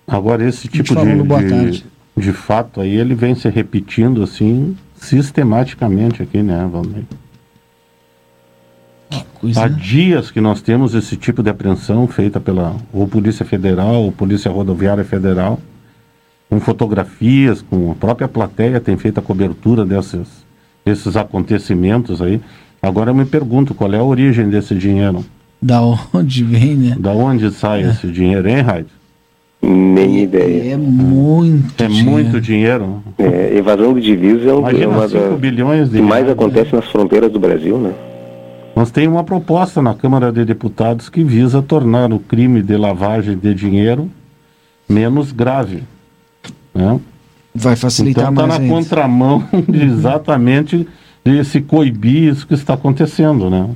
Agora, esse tipo de, de, de fato aí ele vem se repetindo assim sistematicamente aqui, né, Valmir? Há dias que nós temos esse tipo de apreensão feita pela ou Polícia Federal ou Polícia Rodoviária Federal, com fotografias, com a própria plateia tem feito a cobertura desses, desses acontecimentos aí. Agora eu me pergunto qual é a origem desse dinheiro. Da onde vem, né? Da onde sai é. esse dinheiro, hein, Raid? Nem ideia. É muito É dinheiro. muito dinheiro. É, evasão de divisas é, um, é uma das bilhões de que mais acontece né? nas fronteiras do Brasil, né? Nós temos uma proposta na Câmara de Deputados que visa tornar o crime de lavagem de dinheiro menos grave. Né? Vai facilitar então, está na contramão <laughs> de exatamente de se coibir isso que está acontecendo, né?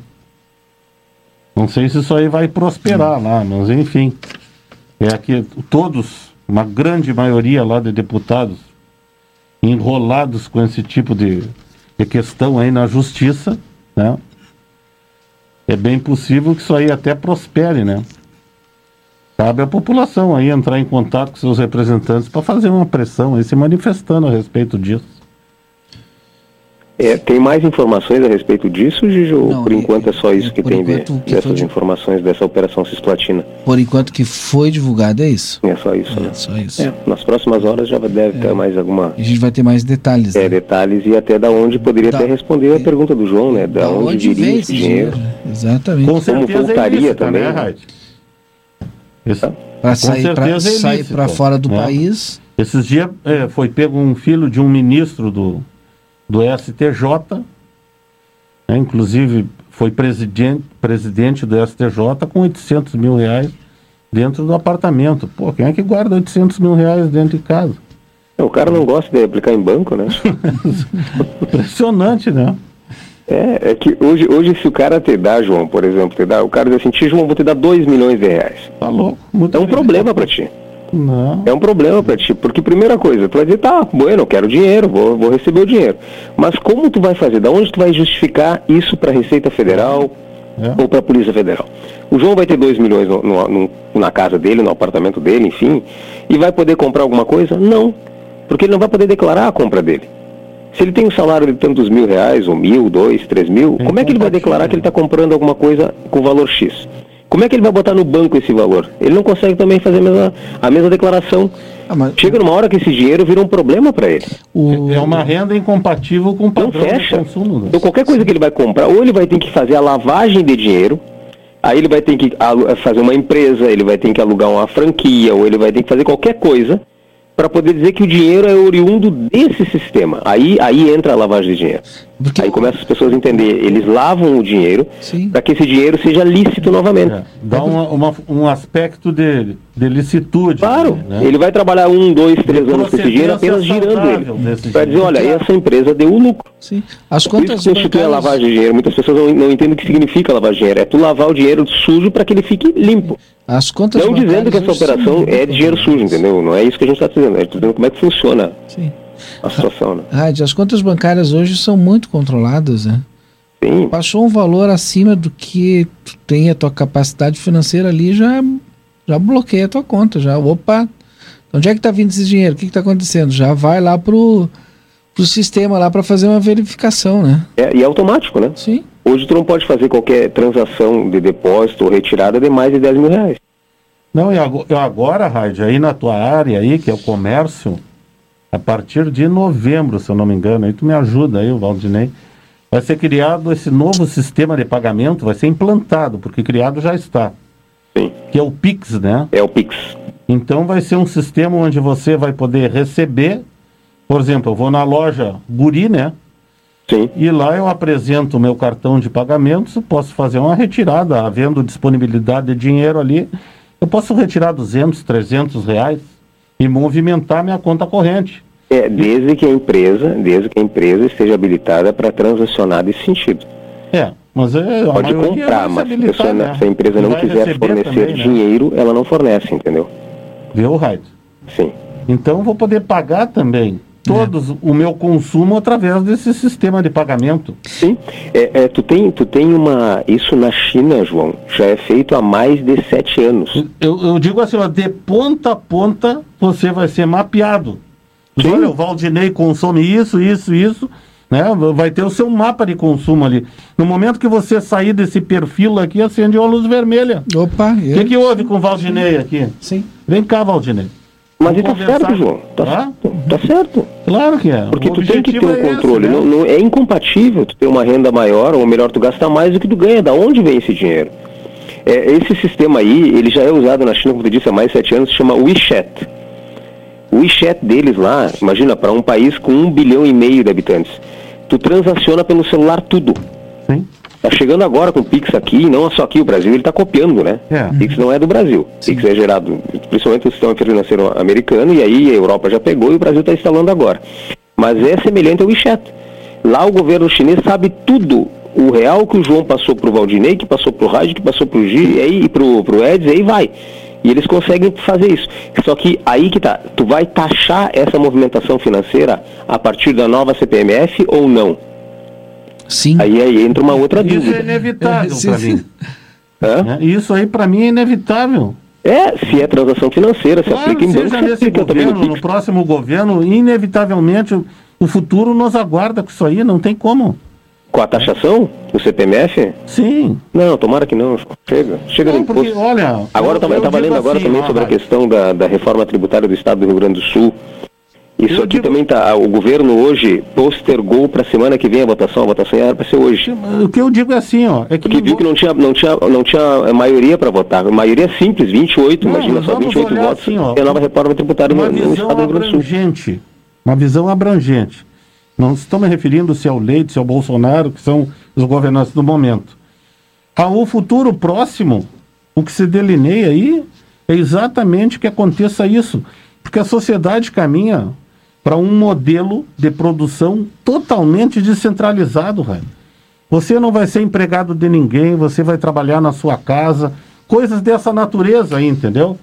Não sei se isso aí vai prosperar lá, mas enfim é que todos, uma grande maioria lá de deputados, enrolados com esse tipo de, de questão aí na justiça, né? É bem possível que isso aí até prospere, né? Cabe a população aí entrar em contato com seus representantes para fazer uma pressão aí, se manifestando a respeito disso. É, tem mais informações a respeito disso, Gigi? Ou Não, por é- enquanto é só isso que tem de, enquanto, o que foi dessas de- informações dessa operação cisplatina? Por enquanto que foi divulgado é isso. É só isso, né? É só isso. É, nas próximas horas já deve ter mais alguma a gente vai ter mais detalhes. é, né? detalhes e até da onde poderia Da- até responder a pergunta do João, né? Da, Da onde, viria esse dinheiro. né? Exatamente. Com voltaria é ilícita, também, né, né? Isso- Para sair para é sair para fora do né? país. Esses dias é, foi pego um filho de um ministro do, do STJ, né, inclusive foi presidente, presidente do STJ com 800 mil reais dentro do apartamento. Pô, quem é que guarda 800 mil reais dentro de casa? O cara não gosta de aplicar em banco, né? <laughs> Impressionante, né? É, é que hoje, hoje se o cara te dá, João, por exemplo, te dá, o cara diz assim, "Tio, João, vou te dar 2 milhões de reais. Tá louco. Muito É um problema pra ti. Não. É um problema pra ti, porque primeira coisa, tu vai dizer, tá, bueno, eu quero dinheiro, vou, vou receber o dinheiro. Mas como tu vai fazer? Da onde tu vai justificar isso pra Receita Federal É. ou pra Polícia Federal? O João vai ter 2 milhões no- no- na casa dele, no apartamento dele, enfim, e vai poder comprar alguma coisa? Não, porque ele não vai poder declarar a compra dele. Se ele tem um salário de tantos mil reais, ou mil, dois, três mil, como é que ele vai declarar que ele está comprando alguma coisa com valor X? Como é que ele vai botar no banco esse valor? Ele não consegue também fazer a mesma, a mesma declaração. Ah, mas Chega numa hora que esse dinheiro vira um problema para ele. o, É uma renda incompatível com o Não padrão de fecha. consumo. né? Então qualquer coisa que ele vai comprar, ou ele vai ter que fazer a lavagem de dinheiro, aí ele vai ter que fazer uma empresa, ele vai ter que alugar uma franquia, ou ele vai ter que fazer qualquer coisa para poder dizer que o dinheiro é oriundo desse sistema. Aí, aí entra a lavagem de dinheiro. porque Aí começa as pessoas a entender, eles lavam o dinheiro para que esse dinheiro seja lícito novamente. É, dá uma- uma- um aspecto de, de licitude. Claro, né? ele vai trabalhar um, dois, três De anos com esse dinheiro apenas girando ele. Para dizer, olha, essa empresa deu o lucro. sim, as isso contas que constitui a lavagem de dinheiro. Muitas pessoas não, não entendem o que significa lavar dinheiro. É tu lavar o dinheiro sujo para que ele fique limpo. As contas Não dizendo que essa operação é de dinheiro sujo, entendeu? Não é isso que a gente está dizendo. É dizendo como é que funciona Sim. a situação, né? Rádio, as contas bancárias hoje são muito controladas, né? Sim. Passou um valor acima do que tu tem a tua capacidade financeira ali, já, já bloqueia a tua conta. Já, opa, onde é que tá vindo esse dinheiro? O que que tá acontecendo? Já vai lá pro, pro sistema lá para fazer uma verificação, né? É, e é automático, né? Sim. Hoje tu não pode fazer qualquer transação de depósito ou retirada de mais de 10 mil reais. Não, e e agora, Raid, aí na tua área aí, que é o comércio, a partir de novembro, se eu não me engano, aí tu me ajuda aí, o Valdinei, vai ser criado esse novo sistema de pagamento, vai ser implantado, porque criado já está, Sim. que é o Pix, né? É o Pix. Então vai ser um sistema onde você vai poder receber, por exemplo, eu vou na loja Guri, né? Sim. E lá eu apresento o meu cartão de pagamentos, posso fazer uma retirada, havendo disponibilidade de dinheiro ali, eu posso retirar 200, 300 reais e movimentar minha conta corrente. É, desde que a empresa, desde que a empresa esteja habilitada para transacionar nesse sentido. É, mas é, Pode maioria comprar, mas se pessoa- né? se a empresa E não quiser fornecer também, né? dinheiro, ela não fornece, entendeu? Viu, Raid? Sim. Então eu vou poder pagar também todos o meu consumo através desse sistema de pagamento. Sim. É, é, tu, tem, tu tem uma. Isso na China, João, já é feito há mais de sete anos. Eu, eu digo assim, ó, de ponta a ponta você vai ser mapeado. Sim. Olha, o Valdinei consome isso, isso, isso, né? Vai ter o seu mapa de consumo ali. No momento que você sair desse perfil aqui, acende uma luz vermelha. Opa, O eu... que, que houve com o Valdinei aqui? sim. Vem cá, Valdinei. Mas e Vamos tá certo. João. Tá, Tá? tá certo. Claro que é. Porque O tu tem que ter um é esse, controle. né? não, não- é incompatível tu ter uma renda maior, ou melhor, tu gastar mais do que tu ganha. Da onde vem esse dinheiro? É, esse sistema aí, ele já é usado na China, como tu disse, há mais de sete anos, se chama WeChat. O WeChat deles lá, imagina, para um país com um bilhão e meio de habitantes, tu transaciona pelo celular tudo. Sim. Tá chegando agora com o Pix aqui, não só aqui, o Brasil ele tá copiando, né? É. Pix não é do Brasil. Pix é gerado principalmente no sistema financeiro americano, e aí a Europa já pegou e o Brasil está instalando agora. Mas é semelhante ao WeChat. Lá o governo chinês sabe tudo. O real que o João passou pro Valdinei, que passou pro Rádio, que passou pro Gi, e aí pro, pro Eds, e aí vai. E eles conseguem fazer isso. Só que aí que tá, tu vai taxar essa movimentação financeira a partir da nova CPMF ou não? Sim. Aí, aí entra uma outra Isso é dúvida. inevitável para sim. mim. Hã? né? Isso aí para mim é inevitável. É, se é transação financeira, se Claro, aplica em banco, se aplica também no governo, no Pix. próximo governo, inevitavelmente o, O futuro nos aguarda com isso aí, não tem como. Com a taxação? O CPMF? Sim. Não, tomara que não. Chega. Chega Não, porque, imposto. olha. Agora eu eu estava digo lendo agora assim, também sobre a questão da, da reforma tributária do Estado do Rio Grande do Sul. Isso Eu aqui digo- também tá. O governo hoje postergou para a semana que vem a votação. A votação era para ser hoje. O que eu digo é assim, ó. É que Porque viu que não tinha, não tinha, não tinha maioria para votar. Maioria simples, 28, Não, imagina só, vamos 28 olhar votos. assim, ó, e a nova reforma tributária no, no Estado do Rio Grande do Sul. abrangente. Uma visão abrangente. Não estou me referindo se é o Leite, se é o Bolsonaro, que são os governantes do momento. Ao futuro próximo, o que se delineia aí é exatamente que aconteça isso. Porque a sociedade caminha para um modelo de produção totalmente descentralizado, velho. Você não vai ser empregado de ninguém, você vai trabalhar na sua casa, coisas dessa natureza aí, entendeu?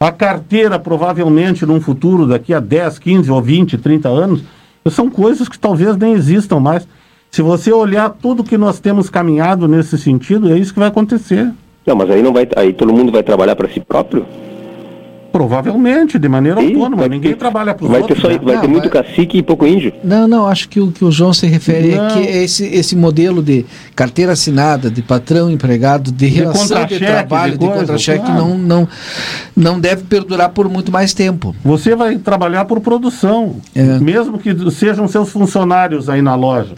A carteira, provavelmente, num futuro, daqui a 10, 15 ou 20, 30 anos, são coisas que talvez nem existam mais. Se você olhar tudo que nós temos caminhado nesse sentido, é isso que vai acontecer. Não, mas aí não vai, aí todo mundo vai trabalhar para si próprio. Provavelmente, de maneira Ih, autônoma. vai Ninguém trabalha para os Vai ter, outros. só, né? vai ter Não, muito vai- cacique e pouco índio. Não, não, acho que o que o João se refere Não. é que esse, esse modelo de carteira assinada, de patrão empregado, de relação de trabalho, de de, contra-cheque, claro. não, não, não deve perdurar por muito mais tempo. Você vai trabalhar por produção, É. mesmo que sejam seus funcionários aí na loja.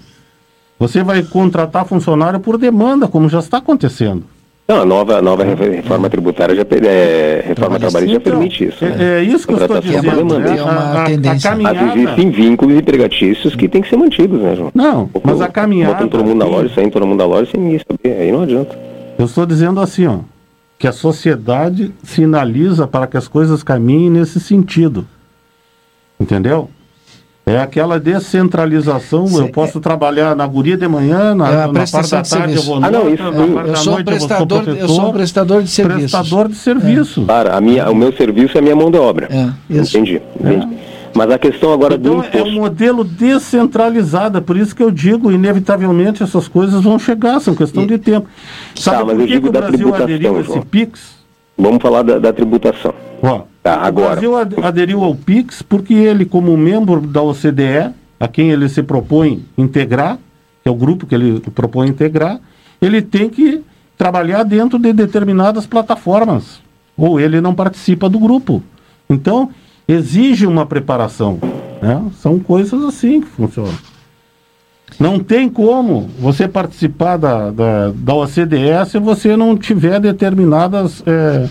Você vai contratar funcionário por demanda, como já está acontecendo. Não, a nova, a nova re- reforma tributária já é, reforma trabalhista já Então, permite isso. né? É, é isso que eu estou dizendo. né? É uma A- a- a tendência. Mas caminhada- existem vínculos empregatícios que têm que ser mantidos, né, João? Não, mas a caminhada. Botando todo mundo na loja, saindo todo mundo da loja sem ninguém saber. Aí não adianta. Eu estou dizendo assim, ó, que a sociedade sinaliza para que as coisas caminhem nesse sentido. Entendeu? É aquela descentralização. Sim, eu posso trabalhar na guria de manhã, na, É na parte da de tarde eu serviço. vou Ah, não, isso Eu da sou, noite eu vou prestador, eu sou um professor, prestador de serviços. prestador de serviço. Claro, a minha, o meu serviço é a minha mão de obra. É, isso. Entendi, entendi. Mas a questão agora do Então é um imposto. modelo descentralizado, é por isso que eu digo, inevitavelmente essas coisas vão chegar, são questão de tempo. Sabe Tá, mas por eu que, digo que o da Brasil tributação, aderiu a esse João. PIX? Vamos falar da, da tributação. Ó, Tá, o agora. Brasil ad- aderiu ao PIX porque ele, como membro da OCDE, a quem ele se propõe integrar, que é o grupo que ele propõe integrar, ele tem que trabalhar dentro de determinadas plataformas, ou ele não participa do grupo. Então, exige uma preparação. né? São coisas assim que funcionam. Não tem como você participar da, da, da OCDE se você não tiver determinadas. eh,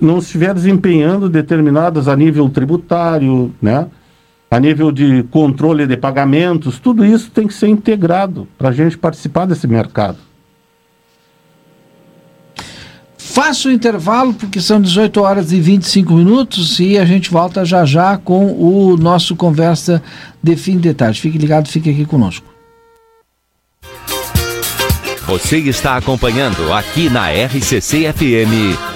não estiver desempenhando determinadas a nível tributário, né? a nível de controle de pagamentos, tudo isso tem que ser integrado para a gente participar desse mercado. Faço o intervalo porque são 18 horas e 25 minutos e a gente volta já já com o nosso conversa de fim de tarde. Fique ligado, fique aqui conosco. Você está acompanhando aqui na RCC FM.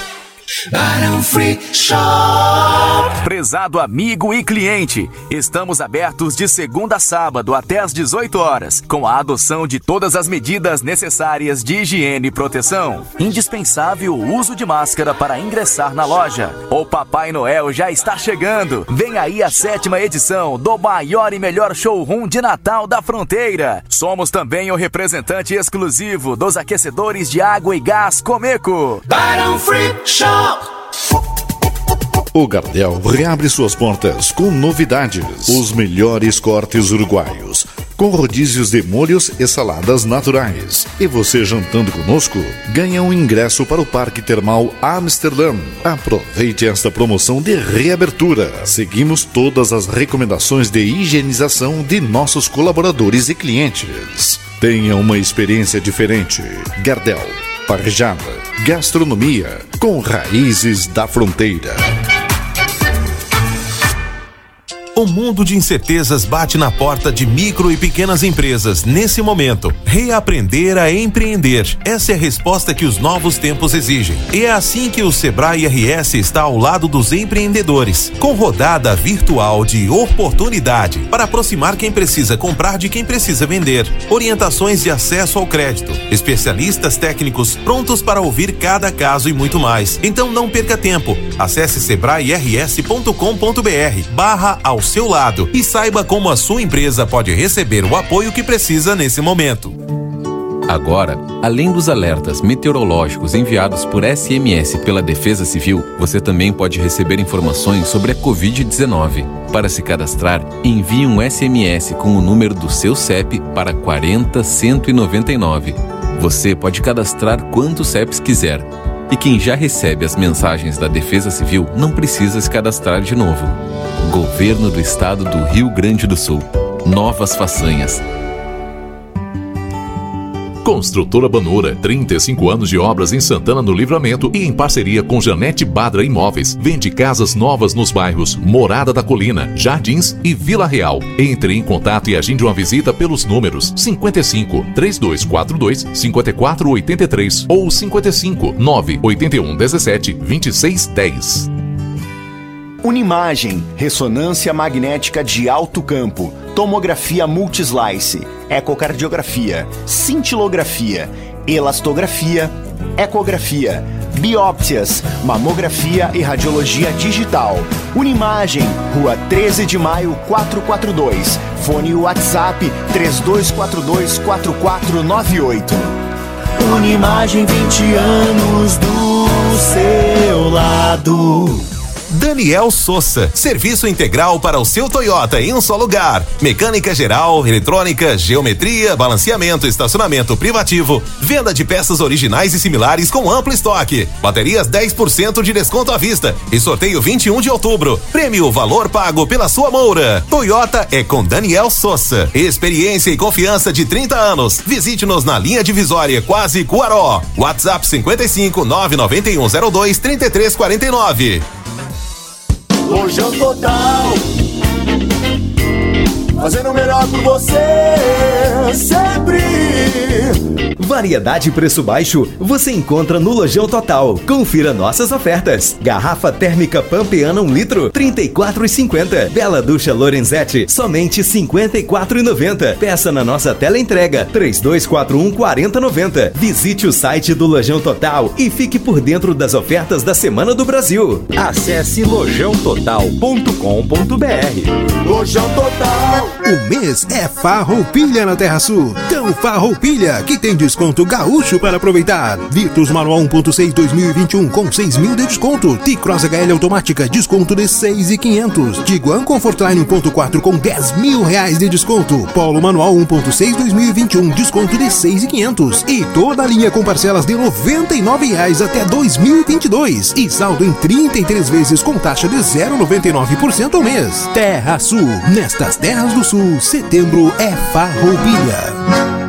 Prezado amigo e cliente, estamos abertos de segunda a sábado até às 18 horas, com a adoção de todas as medidas necessárias de higiene e proteção. Indispensável o uso de máscara para ingressar na loja. O Papai Noel já está chegando. Vem aí a sétima edição do maior e melhor showroom de Natal da fronteira. Somos também o representante exclusivo dos aquecedores de água e gás Comeco. O Gardel reabre suas portas com novidades. Os melhores cortes uruguaios, com rodízios de molhos e saladas naturais. E você jantando conosco, ganha um ingresso para o Parque Termal Amsterdã. Aproveite esta promoção de reabertura. Seguimos todas as recomendações de higienização de nossos colaboradores e clientes. Tenha uma experiência diferente. Gardel, parjada, gastronomia com raízes da fronteira. O mundo de incertezas bate na porta de micro e pequenas empresas nesse momento. Reaprender a empreender. Essa é a resposta que os novos tempos exigem. E é assim que o Sebrae RS está ao lado dos empreendedores, com rodada virtual de oportunidade para aproximar quem precisa comprar de quem precisa vender. Orientações de acesso ao crédito, especialistas técnicos prontos para ouvir cada caso e muito mais. Então não perca tempo. Acesse sebrae-rs.com.br barra seu lado e saiba como a sua empresa pode receber o apoio que precisa nesse momento. Agora, além dos alertas meteorológicos enviados por SMS pela Defesa Civil, você também pode receber informações sobre a Covid-19. Para se cadastrar, envie um SMS com o número do seu CEP para 40199. Você pode cadastrar quantos CEPs quiser. E quem já recebe as mensagens da Defesa Civil não precisa se cadastrar de novo. Governo do Estado do Rio Grande do Sul. Novas façanhas. Construtora Banura, 35 anos de obras em Santana do Livramento e em parceria com Janete Badra Imóveis. Vende casas novas nos bairros Morada da Colina, Jardins e Vila Real. Entre em contato e agende uma visita pelos números 55 3242 5483 ou 55 981 17 2610. Unimagem, ressonância magnética de alto campo, tomografia multislice, ecocardiografia, cintilografia, elastografia, ecografia, biópsias, mamografia e radiologia digital. Unimagem, Rua 13 de Maio 442. Fone WhatsApp 32424498. Unimagem 20 anos do seu lado. Daniel Souza, serviço integral para o seu Toyota em um só lugar. Mecânica geral, eletrônica, geometria, balanceamento, estacionamento privativo, venda de peças originais e similares com amplo estoque. Baterias 10% de desconto à vista e sorteio 21 de outubro. Prêmio valor pago pela sua moura. Toyota é com Daniel Souza. Experiência e confiança de 30 anos. Visite-nos na linha divisória Quase Cuaró. WhatsApp 55 991 02 3349. Lojão Total. Fazendo o melhor por você. Variedade e preço baixo você encontra no Lojão Total. Confira nossas ofertas. Garrafa térmica Pampeana 1 um litro, 34,50. Bela Ducha Lorenzetti, somente 54,90. Peça na nossa tela entrega 3241 4090. Visite o site do Lojão Total e fique por dentro das ofertas da Semana do Brasil. Acesse lojãototal.com.br. Lojão Total. O mês é Farroupilha na Terra Sul. Então Farroupilha, que tem desconto gaúcho para aproveitar. Virtus Manual 1.6 2021 com 6 mil de desconto. T-Cross HL automática, desconto de 6,500. Tiguan Comfortline 1.4 com 10 mil reais de desconto. Polo Manual 1.6 2021, desconto de 6,500. E toda a linha com parcelas de 99 reais até 2022. E saldo em 33 vezes com taxa de 0,99% ao mês. Terra Sul. Nestas terras do Sul, setembro é Farroupilha.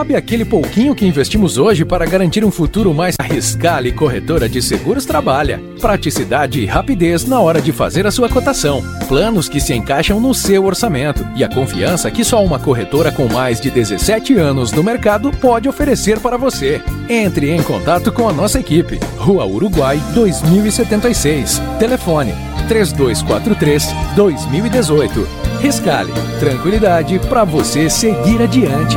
Sabe aquele pouquinho que investimos hoje para garantir um futuro mais Arriscale Corretora de Seguros trabalha. Praticidade e rapidez na hora de fazer a sua cotação. Planos que se encaixam no seu orçamento e a confiança que só uma corretora com mais de 17 anos no mercado pode oferecer para você. Entre em contato com a nossa equipe. Rua Uruguai 2076. Telefone 3243 2018. Riscale, tranquilidade para você seguir adiante.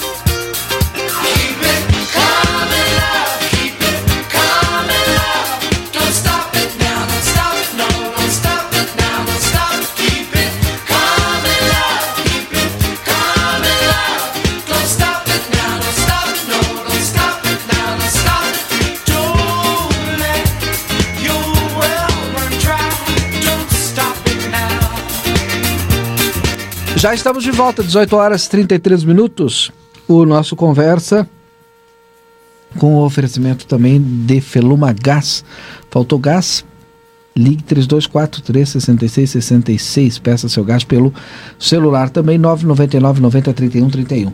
Já estamos de volta, 18 horas e 33 minutos. O nosso conversa com o oferecimento também de Feluma Gás. Faltou gás? Ligue 3243 6666. Peça seu gás pelo celular também 999 90 31 31.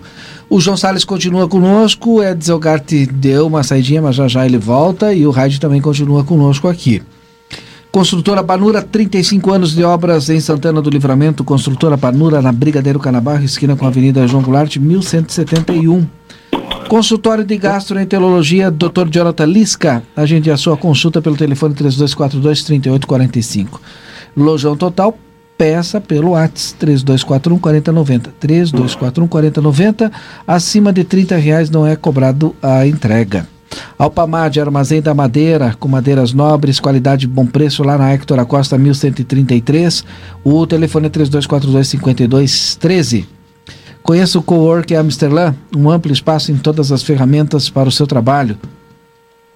O João Salles continua conosco. Edson Garte deu uma saidinha, mas já já ele volta. E o Raid também continua conosco aqui. Construtora Panura, 35 anos de obras em Santana do Livramento. Construtora Panura na Brigadeiro Canabarro, esquina com a Avenida João Goulart, 1171. Consultório de Gastroenterologia, Dr. Jonathan Lisca. Agende a sua consulta pelo telefone 3242-3845. Lojão Total, peça pelo WhatsApp 3241 4090. 3241 4090. Acima de 30 reais não é cobrado a entrega. Alpamade, Armazém da Madeira, com madeiras nobres, qualidade e bom preço, lá na Hector Acosta 1133. O telefone é 3242-5213. Conheça o Cowork Amsterdã, um amplo espaço em todas as ferramentas para o seu trabalho.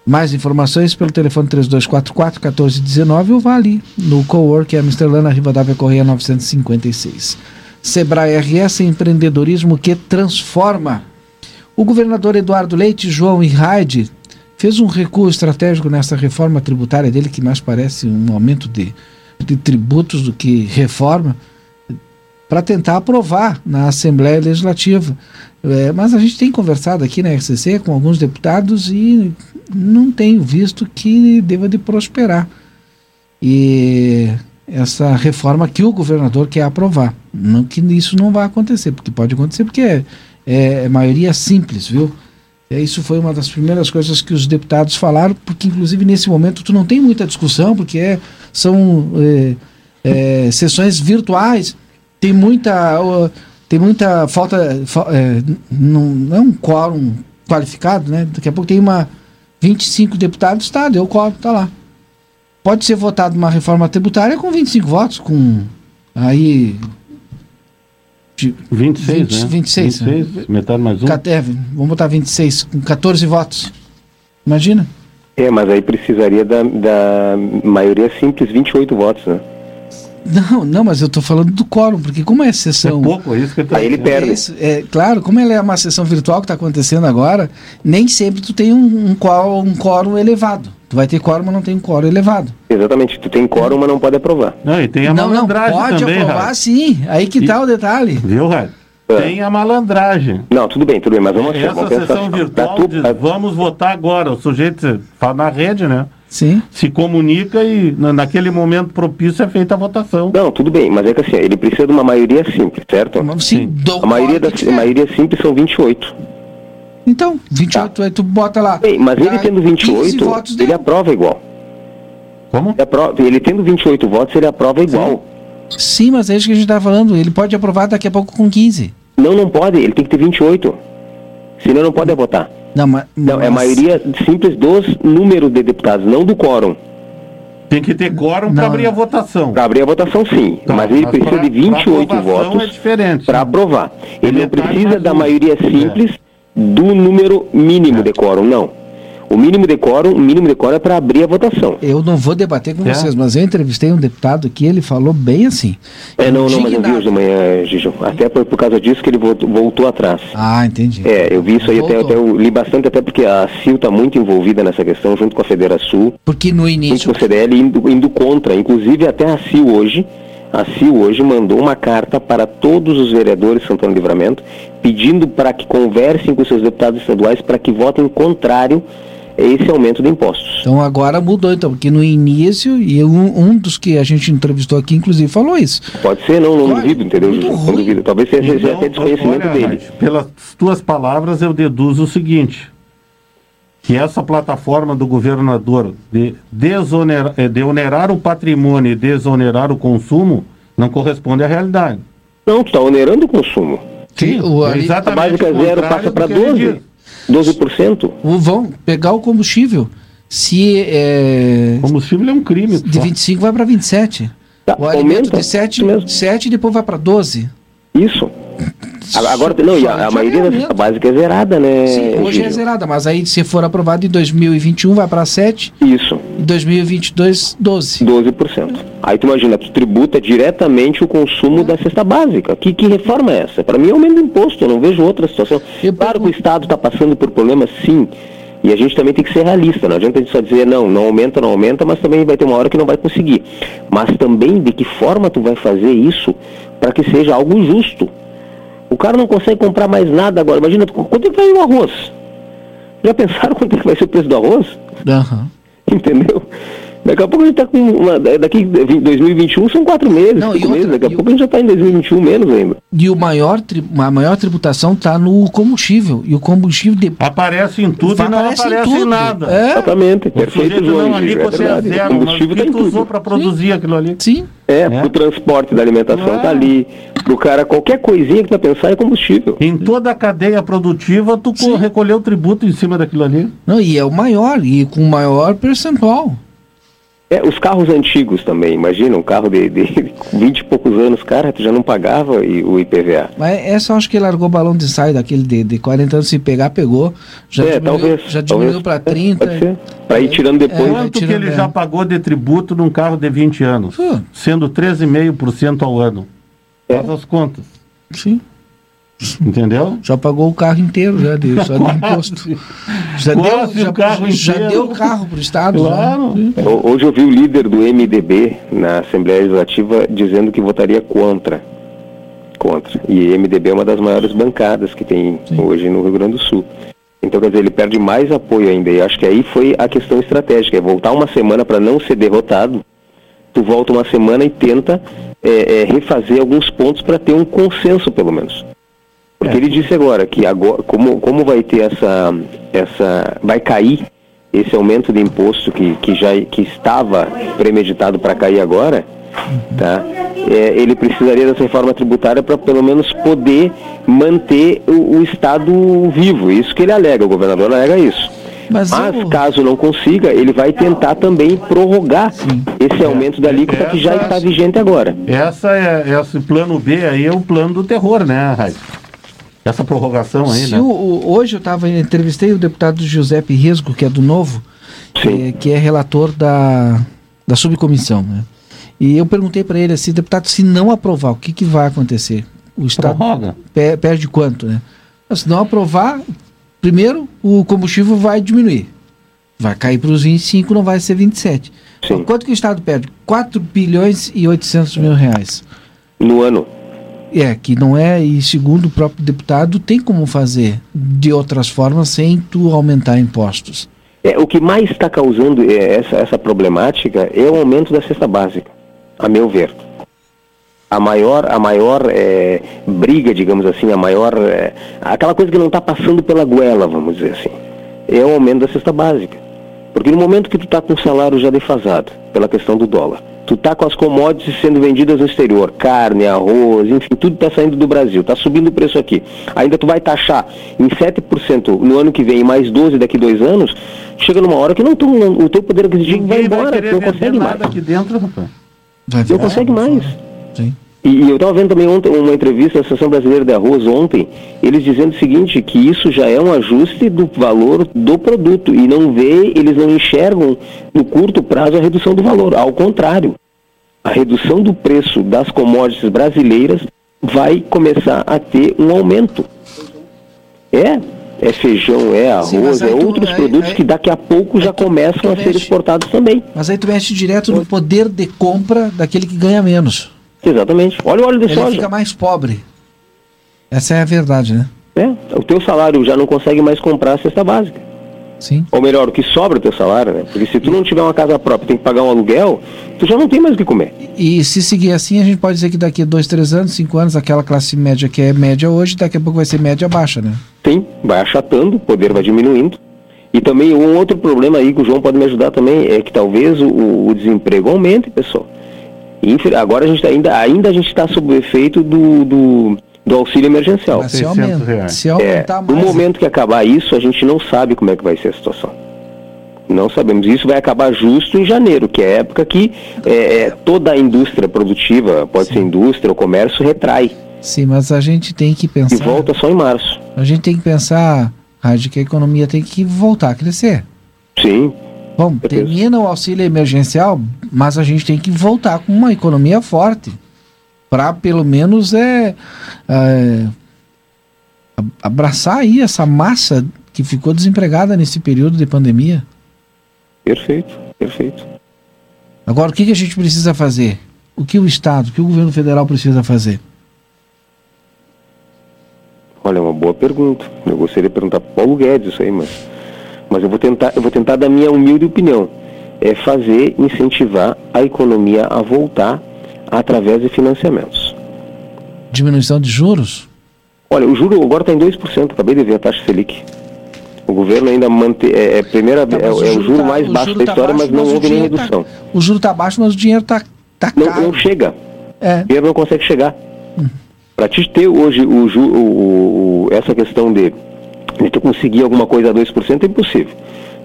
Mais informações pelo telefone 3244-1419 ou vá ali no Cowork Amsterdã, na Rivadavia Correia 956. Sebrae RS Empreendedorismo que transforma. O governador Eduardo Leite, João e Raide fez um recuo estratégico nessa reforma tributária dele, que mais parece um aumento de, de tributos do que reforma, para tentar aprovar na Assembleia Legislativa. É, mas a gente tem conversado aqui na RCC com alguns deputados e não tenho visto que deva de prosperar. E essa reforma que o governador quer aprovar. Não que isso não vai acontecer, porque pode acontecer, porque é, é, é maioria simples, viu? É, isso foi uma das primeiras coisas que os deputados falaram, porque inclusive nesse momento tu não tem muita discussão, porque é, são é, é, sessões virtuais, tem muita, tem muita falta, fa, é, não, não é um quórum qualificado, né? Daqui a pouco tem uma 25 deputados, tá, deu quórum, tá lá. Pode ser votada uma reforma tributária com 25 votos, com aí 26, 20, né? 26. 26 né? metade mais um. É, vamos botar 26, com 14 votos. Imagina. É, mas aí precisaria da, da maioria simples, 28 votos, né? Não, não, mas eu estou falando do quórum, porque como é sessão. É pouco, é isso que eu tô Aí ele perde. É, isso, é, claro, como ela é uma sessão virtual que está acontecendo agora, nem sempre tu tem um, um, quórum, um quórum elevado. Tu vai ter quórum, mas não tem um quórum elevado. Exatamente, tu tem quórum, mas não pode aprovar. Não, e tem a não, malandragem não, pode também, aprovar sim. Aí que está o detalhe. Viu, Raio? Tem a malandragem. Não, tudo bem, tudo bem, mas vamos, Essa vamos sessão virtual tu, diz, vamos votar agora. O sujeito fala na rede, né? Sim. Se comunica e na, naquele momento propício é feita a votação. Não, tudo bem, mas é que assim, ele precisa de uma maioria simples, certo? Sim. A maioria, das, a maioria simples são 28. Então, 28, tá. aí tu bota lá. Bem, mas ele tendo 28, votos ele deu. aprova igual. Como? Ele, aprova, ele tendo 28 votos, ele aprova igual. Sim, mas é isso que a gente está falando. Ele pode aprovar daqui a pouco com 15. Não, não pode, ele tem que ter 28. Senão não pode votar. Não, mas, não é a maioria simples dos números de deputados, não do quórum. Tem que ter quórum para abrir a votação. Para abrir a votação, sim. Tá, mas ele mas precisa pra- de 28 pra aprovação votos é para aprovar. Ele não metade precisa da maioria simples do número mínimo de quórum, não. O mínimo de quórum, o mínimo de quórum é para abrir a votação. Eu não vou debater com É? vocês, mas eu entrevistei um deputado que ele falou bem assim. É, não, não, mas eu vi hoje de manhã, Gijo. Até por, por causa disso que ele voltou, voltou atrás. Ah, entendi. É, eu vi isso aí até, até eu li bastante, até porque a CIL está muito envolvida nessa questão, junto com a Federação. Porque no junto início. com o CDL indo, indo contra. Inclusive até a CIL hoje, a CIL hoje mandou uma carta para todos os vereadores de Santana do Livramento, pedindo para que conversem com seus deputados estaduais para que votem contrário a esse aumento de impostos. Então agora mudou, então, porque no início, e um, um dos que a gente entrevistou aqui, inclusive, falou isso. Pode ser, não, não duvido, entendeu? Não duvido. Talvez seja, seja até desconhecimento olha, dele. Pelas tuas palavras, eu deduzo o seguinte: que essa plataforma do governador de, desonerar, eh, de onerar o patrimônio e desonerar o consumo não corresponde à realidade. Não, tu está onerando o consumo. Sim, o, é ali- A básica o zero passa para que ele 12. diz. 12%. o- vão pegar o combustível. Se é, Combustível é um crime. de 25 vai para 27. Tá, o alimento aumenta, de 7, isso mesmo. 7 e depois vai para 12. Isso. Agora, não, e a, a maioria da cesta básica é zerada, né? Sim, hoje é zerada, mas aí se for aprovado em 2021 vai para 7, Isso, em 2022 12. 12%. Aí tu imagina, tu tributa diretamente o consumo da cesta básica. Que, que reforma é essa? Para mim é aumento do imposto, eu não vejo outra situação. Claro que o Estado está passando por problemas, sim. E a gente também tem que ser realista, não adianta a gente só dizer, não, não aumenta, não aumenta, mas também vai ter uma hora que não vai conseguir. Mas também de que forma tu vai fazer isso para que seja algo justo. O cara não consegue comprar mais nada agora. Imagina, quanto é que vai o arroz? Já pensaram <laughs> quanto é que vai ser o preço do arroz? Aham. Entendeu? Daqui a pouco a gente está com. Uma, daqui em 2021 são quatro meses, Não, e cinco outra- meses. Daqui a pouco a gente já está em 2021 menos ainda. E o maior, tri- a maior tributação está no combustível. E o combustível de... Aparece em tudo e não aparece em nada. É. Exatamente, O perfeito, sujeito João. não, ali é você é zero, O mas o combustível que tá em tu tudo. usou para produzir aquilo ali? Sim. É, pro transporte da alimentação tá ali. Pro cara, qualquer coisinha que tu vai pensar é combustível. Em toda a cadeia produtiva, tu co- recolheu tributo em cima daquilo ali. Não, e é o maior, e com o maior percentual. É, os carros antigos também, imagina, um carro de, de 20 e poucos anos, cara, tu já não pagava e- o IPVA. Mas essa eu acho que ele largou o balão de ensaio daquele de, de 40 anos, se pegar, pegou. Já é, diminuiu, talvez. já diminuiu para 30. Pode ser. Pra ir tirando depois. É, Quanto que tirando, ele é. já pagou de tributo num carro de 20 anos? Sendo 13,5% ao ano. Faz as contas. Sim. Entendeu? Já pagou o carro inteiro, já deu, só de <laughs> imposto. Já Quase deu, o já, carro já inteiro. deu o carro pro Estado. Claro. já. Hoje eu vi o líder do MDB na Assembleia Legislativa dizendo que votaria contra. Contra. E MDB é uma das maiores bancadas que tem hoje no Rio Grande do Sul. Então, quer dizer, ele perde mais apoio ainda. E acho que aí foi a questão estratégica. É voltar uma semana para não ser derrotado. Tu volta uma semana e tenta é, é, refazer alguns pontos para ter um consenso, pelo menos. Porque ele disse agora que agora, como, como vai ter essa, essa. vai cair esse aumento de imposto que, que já que estava premeditado para cair agora, tá? É, ele precisaria dessa reforma tributária para pelo menos poder manter o, o Estado vivo. Isso que ele alega, o governador alega isso. Mas, caso não consiga, ele vai tentar também prorrogar esse aumento da alíquota que já está vigente agora. Essa é, esse plano B aí é o plano do terror, né, Raíssa? Essa prorrogação aí, Se né? o- o- hoje eu tava, entrevistei o deputado Giuseppe Risco, que é do Novo, que, que é relator da, da subcomissão. Né? E eu perguntei para ele assim, deputado, se não aprovar, o que, que vai acontecer? O Estado Prorroga. pe- perde quanto? Né? Se não aprovar, primeiro o combustível vai diminuir. Vai cair para os 25, não vai ser 27. Então, quanto que o Estado perde? 4 bilhões e 800 mil reais. No ano. É, que não é, e segundo o próprio deputado, tem como fazer de outras formas sem tu aumentar impostos. É, o que mais está causando é, essa, essa problemática é o aumento da cesta básica, a meu ver. A maior, a maior é, briga, digamos assim, a maior. é, aquela coisa que não está passando pela goela, vamos dizer assim, é o aumento da cesta básica. Porque no momento que tu está com o salário já defasado, pela questão do dólar, tu tá com as commodities sendo vendidas no exterior, carne, arroz, enfim, tudo está saindo do Brasil, está subindo o preço aqui. Ainda tu vai taxar em 7% no ano que vem e mais 12% daqui dois anos, chega numa hora que não, tu, não- o teu poder aquisitivo vai vai embora, tu querer não consegue mais. aqui dentro, rapaz. Não consegue mais. Sim. E, eu estava vendo também ontem uma entrevista da Associação Brasileira de Arroz ontem, eles dizendo o seguinte, que isso já é um ajuste do valor do produto e não vê, eles não enxergam no curto prazo a redução do valor. Ao contrário, a redução do preço das commodities brasileiras vai começar a ter um aumento. É, é feijão, é arroz, Sim, é tu- outros aí- produtos aí- que daqui a pouco já começam a ser mexe. exportados também. Mas aí tu mexe direto no poder de compra daquele que ganha menos. Exatamente. Olha o óleo de Ele soja. fica mais pobre. Essa é a verdade, né? É, o teu salário já não consegue mais comprar a cesta básica. Sim. Ou melhor, o que sobra do teu salário, né? Porque se tu não tiver uma casa própria, tem que pagar um aluguel, tu já não tem mais o que comer. E se seguir assim, a gente pode dizer que daqui a dois, três anos, cinco anos, aquela classe média que é média hoje, daqui a pouco vai ser média baixa, né? Sim, vai achatando, o poder vai diminuindo. E também um outro problema aí que o João pode me ajudar também é que talvez o, o desemprego aumente, pessoal. Agora a gente tá ainda, ainda a gente está sob o efeito do, do, do auxílio emergencial. Mas se, aumenta, se aumentar É, no mais. momento que acabar isso, a gente não sabe como é que vai ser a situação. Não sabemos. Isso vai acabar justo em janeiro, que é a época que é, é, toda a indústria produtiva, pode ser indústria ou comércio, retrai. Sim, mas a gente tem que pensar. E volta só em março. A gente tem que pensar, Rádio, que a economia tem que voltar a crescer. Sim. Bom, termina o auxílio emergencial, mas a gente tem que voltar com uma economia forte. Para pelo menos é, é, abraçar aí essa massa que ficou desempregada nesse período de pandemia. Perfeito, perfeito. Agora, o que, que a gente precisa fazer? O que o Estado, o que o governo federal precisa fazer? Olha, é uma boa pergunta. Eu gostaria de perguntar para Paulo Guedes isso aí, mas, mas eu vou tentar, eu vou tentar da minha humilde opinião, é fazer incentivar a economia a voltar através de financiamentos. Diminuição de juros? Olha, o juro agora está em 2%, acabei de ver a taxa Selic. O governo ainda mantém. É, é, primeira, tá, é, o, é o juro tá, mais o baixo juro da tá história, baixo, mas não houve nem tá- redução. o juro está baixo, mas o dinheiro está tá não, não, chega. É. O dinheiro não consegue chegar. Hum. Para te ter hoje o, o, o, essa questão de, de tu conseguir alguma coisa a 2% é impossível.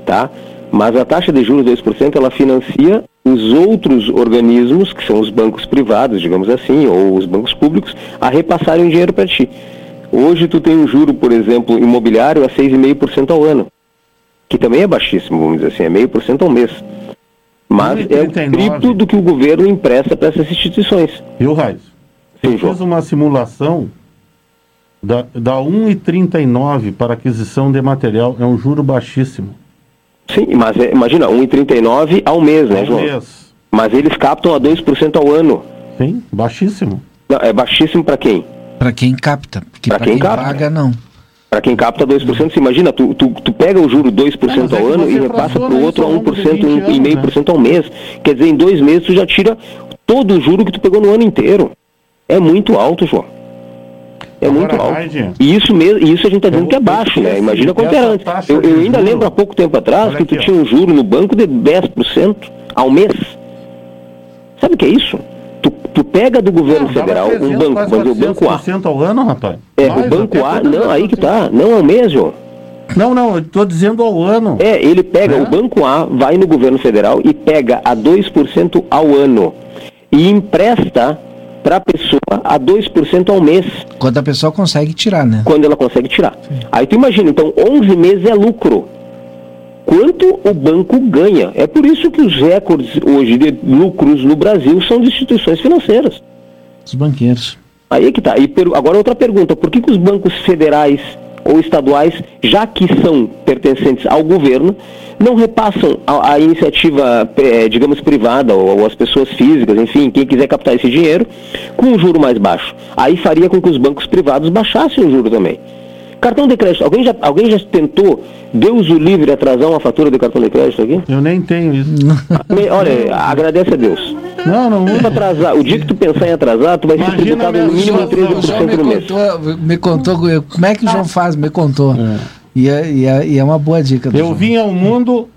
Tá? Mas a taxa de juros 2% ela financia os outros organismos, que são os bancos privados, digamos assim, ou os bancos públicos, a repassarem dinheiro para ti. Hoje tu tem um juro, por exemplo, imobiliário a 6,5% ao ano, que também é baixíssimo, vamos dizer assim, é meio por cento ao mês. Mas é o triplo do que o governo empresta para essas instituições. Viu, Raiz? Eu fiz uma simulação da, da 1,39 para aquisição de material, é um juro baixíssimo. Sim, mas é, imagina, 1,39 ao mês, né, ao João? Mês. Mas eles captam a 2% ao ano. Sim, baixíssimo. Não, é baixíssimo para quem? Para quem capta. Para quem, quem capta. paga, não. Para quem capta 2%, você imagina, tu, tu, tu pega o juro 2% é, ao ano e repassa para o outro a 1%, 1,5% né? ao mês. Quer dizer, em dois meses tu já tira todo o juro que tu pegou no ano inteiro. É muito alto, João. É Agora, muito alto. E isso mesmo, isso a gente está dizendo que é baixo, né? Imagina quanto era antes. Eu, eu ainda lembro há pouco tempo atrás Olha que tu aqui, tinha um juro no banco de 10% ao mês. Sabe o que é isso? Tu, tu pega do governo não, federal 300, um banco, mas o banco A. ao ano, rapaz? É, o banco A, não, aí que tá, não ao mês, João. Não, não, estou dizendo ao ano. É, ele pega, é? o Banco A vai no governo federal e pega a 2% ao ano e empresta para a pessoa a 2% ao mês. Quando a pessoa consegue tirar, né? Quando ela consegue tirar. Sim. Aí tu imagina, então 11 meses é lucro. Quanto o banco ganha? É por isso que os recordes hoje de lucros no Brasil são de instituições financeiras. Os banqueiros. Aí é que tá. E agora outra pergunta, por que, que os bancos federais ou estaduais, já que são pertencentes ao governo, não repassam a, a iniciativa, é, digamos, privada ou, ou, as pessoas físicas, enfim, quem quiser captar esse dinheiro, com um juro mais baixo. Aí faria com que os bancos privados baixassem o juro também. Cartão de crédito, alguém já, alguém já tentou, Deus o livre, atrasar uma fatura de cartão de crédito aqui? Eu nem tenho isso. Olha, <laughs> agradece a Deus. Não, não vou atrasar. O dia que tu pensar em atrasar, tu vai ser tributado no mínimo em 13% no mês. Contou, me contou como é que o João faz, me contou. É. E, é, e, é, e é uma boa dica. Eu João. vim ao mundo,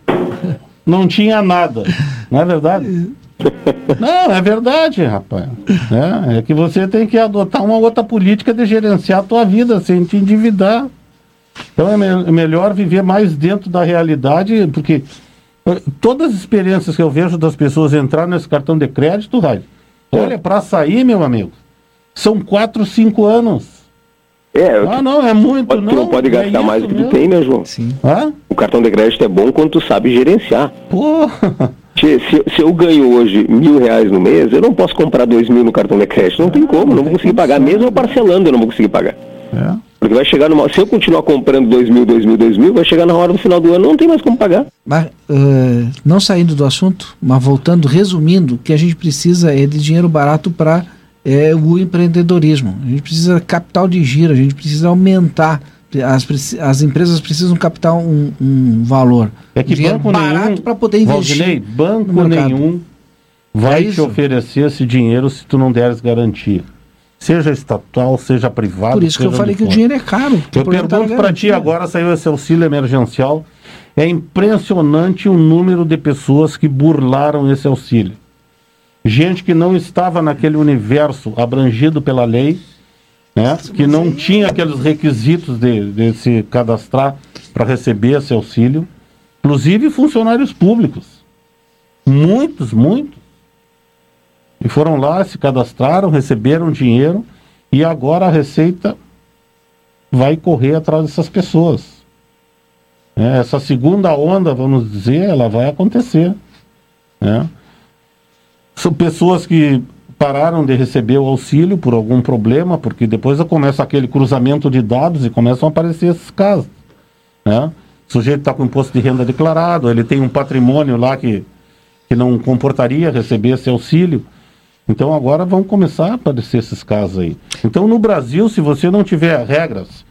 não tinha nada. Não é verdade? <laughs> Não, é verdade, rapaz. É, é, que você tem que adotar uma outra política de gerenciar a tua vida sem te endividar. Então é, me é melhor viver mais dentro da realidade, porque todas as experiências que eu vejo das pessoas entrar nesse cartão de crédito, Raio, olha, para sair, meu amigo, são 4, 5 anos. É, ah, não, é muito, pode, não. Tu não pode é gastar é mais do que tu tem, né, João? Sim. Hã? O cartão de crédito é bom quando tu sabe gerenciar. Porra! <laughs> Se, se, se, eu ganho hoje mil reais no mês, eu não posso comprar dois mil no cartão de crédito. Não tem como, não vou conseguir pagar. Mesmo parcelando, eu não vou conseguir pagar. É. Porque vai chegar numa. Se eu continuar comprando dois mil, dois mil, dois mil, vai chegar na hora do final do ano, não tem mais como pagar. Mas, uh, não saindo do assunto, mas voltando, resumindo, o que a gente precisa é de dinheiro barato para é, o empreendedorismo. A gente precisa capital de giro, a gente precisa aumentar as, as empresas precisam captar um, um valor. É que banco nenhum para poder investir. Valdinei, banco nenhum vai é te oferecer esse dinheiro se tu não deres garantia. Seja estatal, seja privado. Por isso que eu falei que o dinheiro é caro. Eu pergunto para ti agora, saiu esse auxílio emergencial. É impressionante o número de pessoas que burlaram esse auxílio. Gente que não estava naquele universo abrangido pela lei né, que não tinha aqueles requisitos de, de se cadastrar para receber esse auxílio, inclusive funcionários públicos. Muitos, muitos. E foram lá, se cadastraram, receberam dinheiro E agora a Receita vai correr atrás dessas pessoas. É, essa segunda onda, vamos dizer, ela vai acontecer. Né? São pessoas que pararam de receber o auxílio por algum problema, porque depois começa aquele cruzamento de dados e começam a aparecer esses casos. Né? O sujeito está com imposto de renda declarado, ele tem um patrimônio lá que, que não comportaria receber esse auxílio. Então agora vão começar a aparecer esses casos aí. Então no Brasil, se você não tiver regras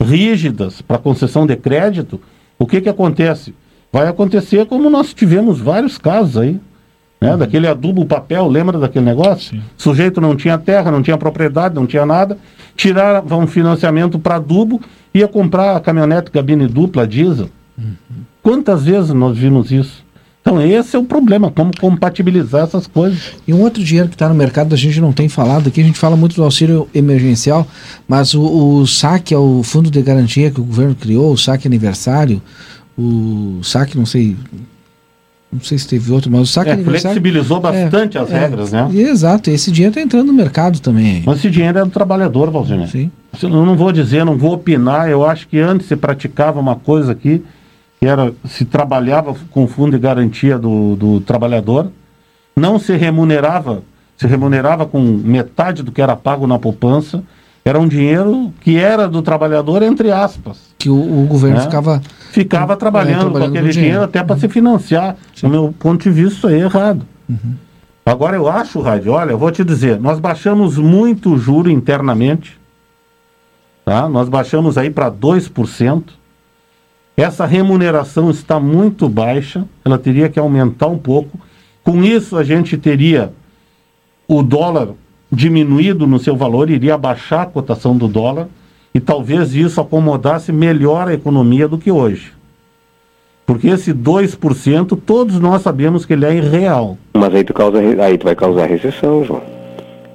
rígidas para concessão de crédito, o que, que acontece? Vai acontecer como nós tivemos vários casos aí. Né? Uhum. Daquele adubo papel, lembra daquele negócio? Sim. Sujeito não tinha terra, não tinha propriedade, não tinha nada. Tiraram um financiamento para adubo, ia comprar a caminhonete cabine dupla diesel. Uhum. Quantas vezes nós vimos isso? Então, esse é o problema, como compatibilizar essas coisas. E um outro dinheiro que está no mercado, a gente não tem falado aqui, a gente fala muito do auxílio emergencial, mas o, o saque é o fundo de garantia que o governo criou, o saque aniversário, o saque, não sei, não sei se teve outro, mas o saque é, flexibilizou bastante é, as é, regras, né? Exato, esse dinheiro está entrando no mercado também. Mas esse dinheiro é do trabalhador, Valdir. Sim. Eu não vou dizer, não vou opinar, eu acho que antes se praticava uma coisa aqui que era se trabalhava com fundo de garantia do, do trabalhador, não se remunerava, se remunerava com metade do que era pago na poupança, era um dinheiro que era do trabalhador, entre aspas. Que o, o governo né? ficava... Ficava trabalhando, é, trabalhando com aquele dinheiro, dinheiro, até para se financiar. Sim. Do meu ponto de vista, isso aí é errado. Uhum. Agora eu acho, Rádio, olha, eu vou te dizer, nós baixamos muito o juro internamente, tá? Nós baixamos aí para 2%. Essa remuneração está muito baixa, ela teria que aumentar um pouco. Com isso, a gente teria o dólar diminuído no seu valor, iria baixar a cotação do dólar e talvez isso acomodasse melhor a economia do que hoje. Porque esse 2%, todos nós sabemos que ele é irreal. Mas aí tu, causa, aí tu vai causar recessão, João.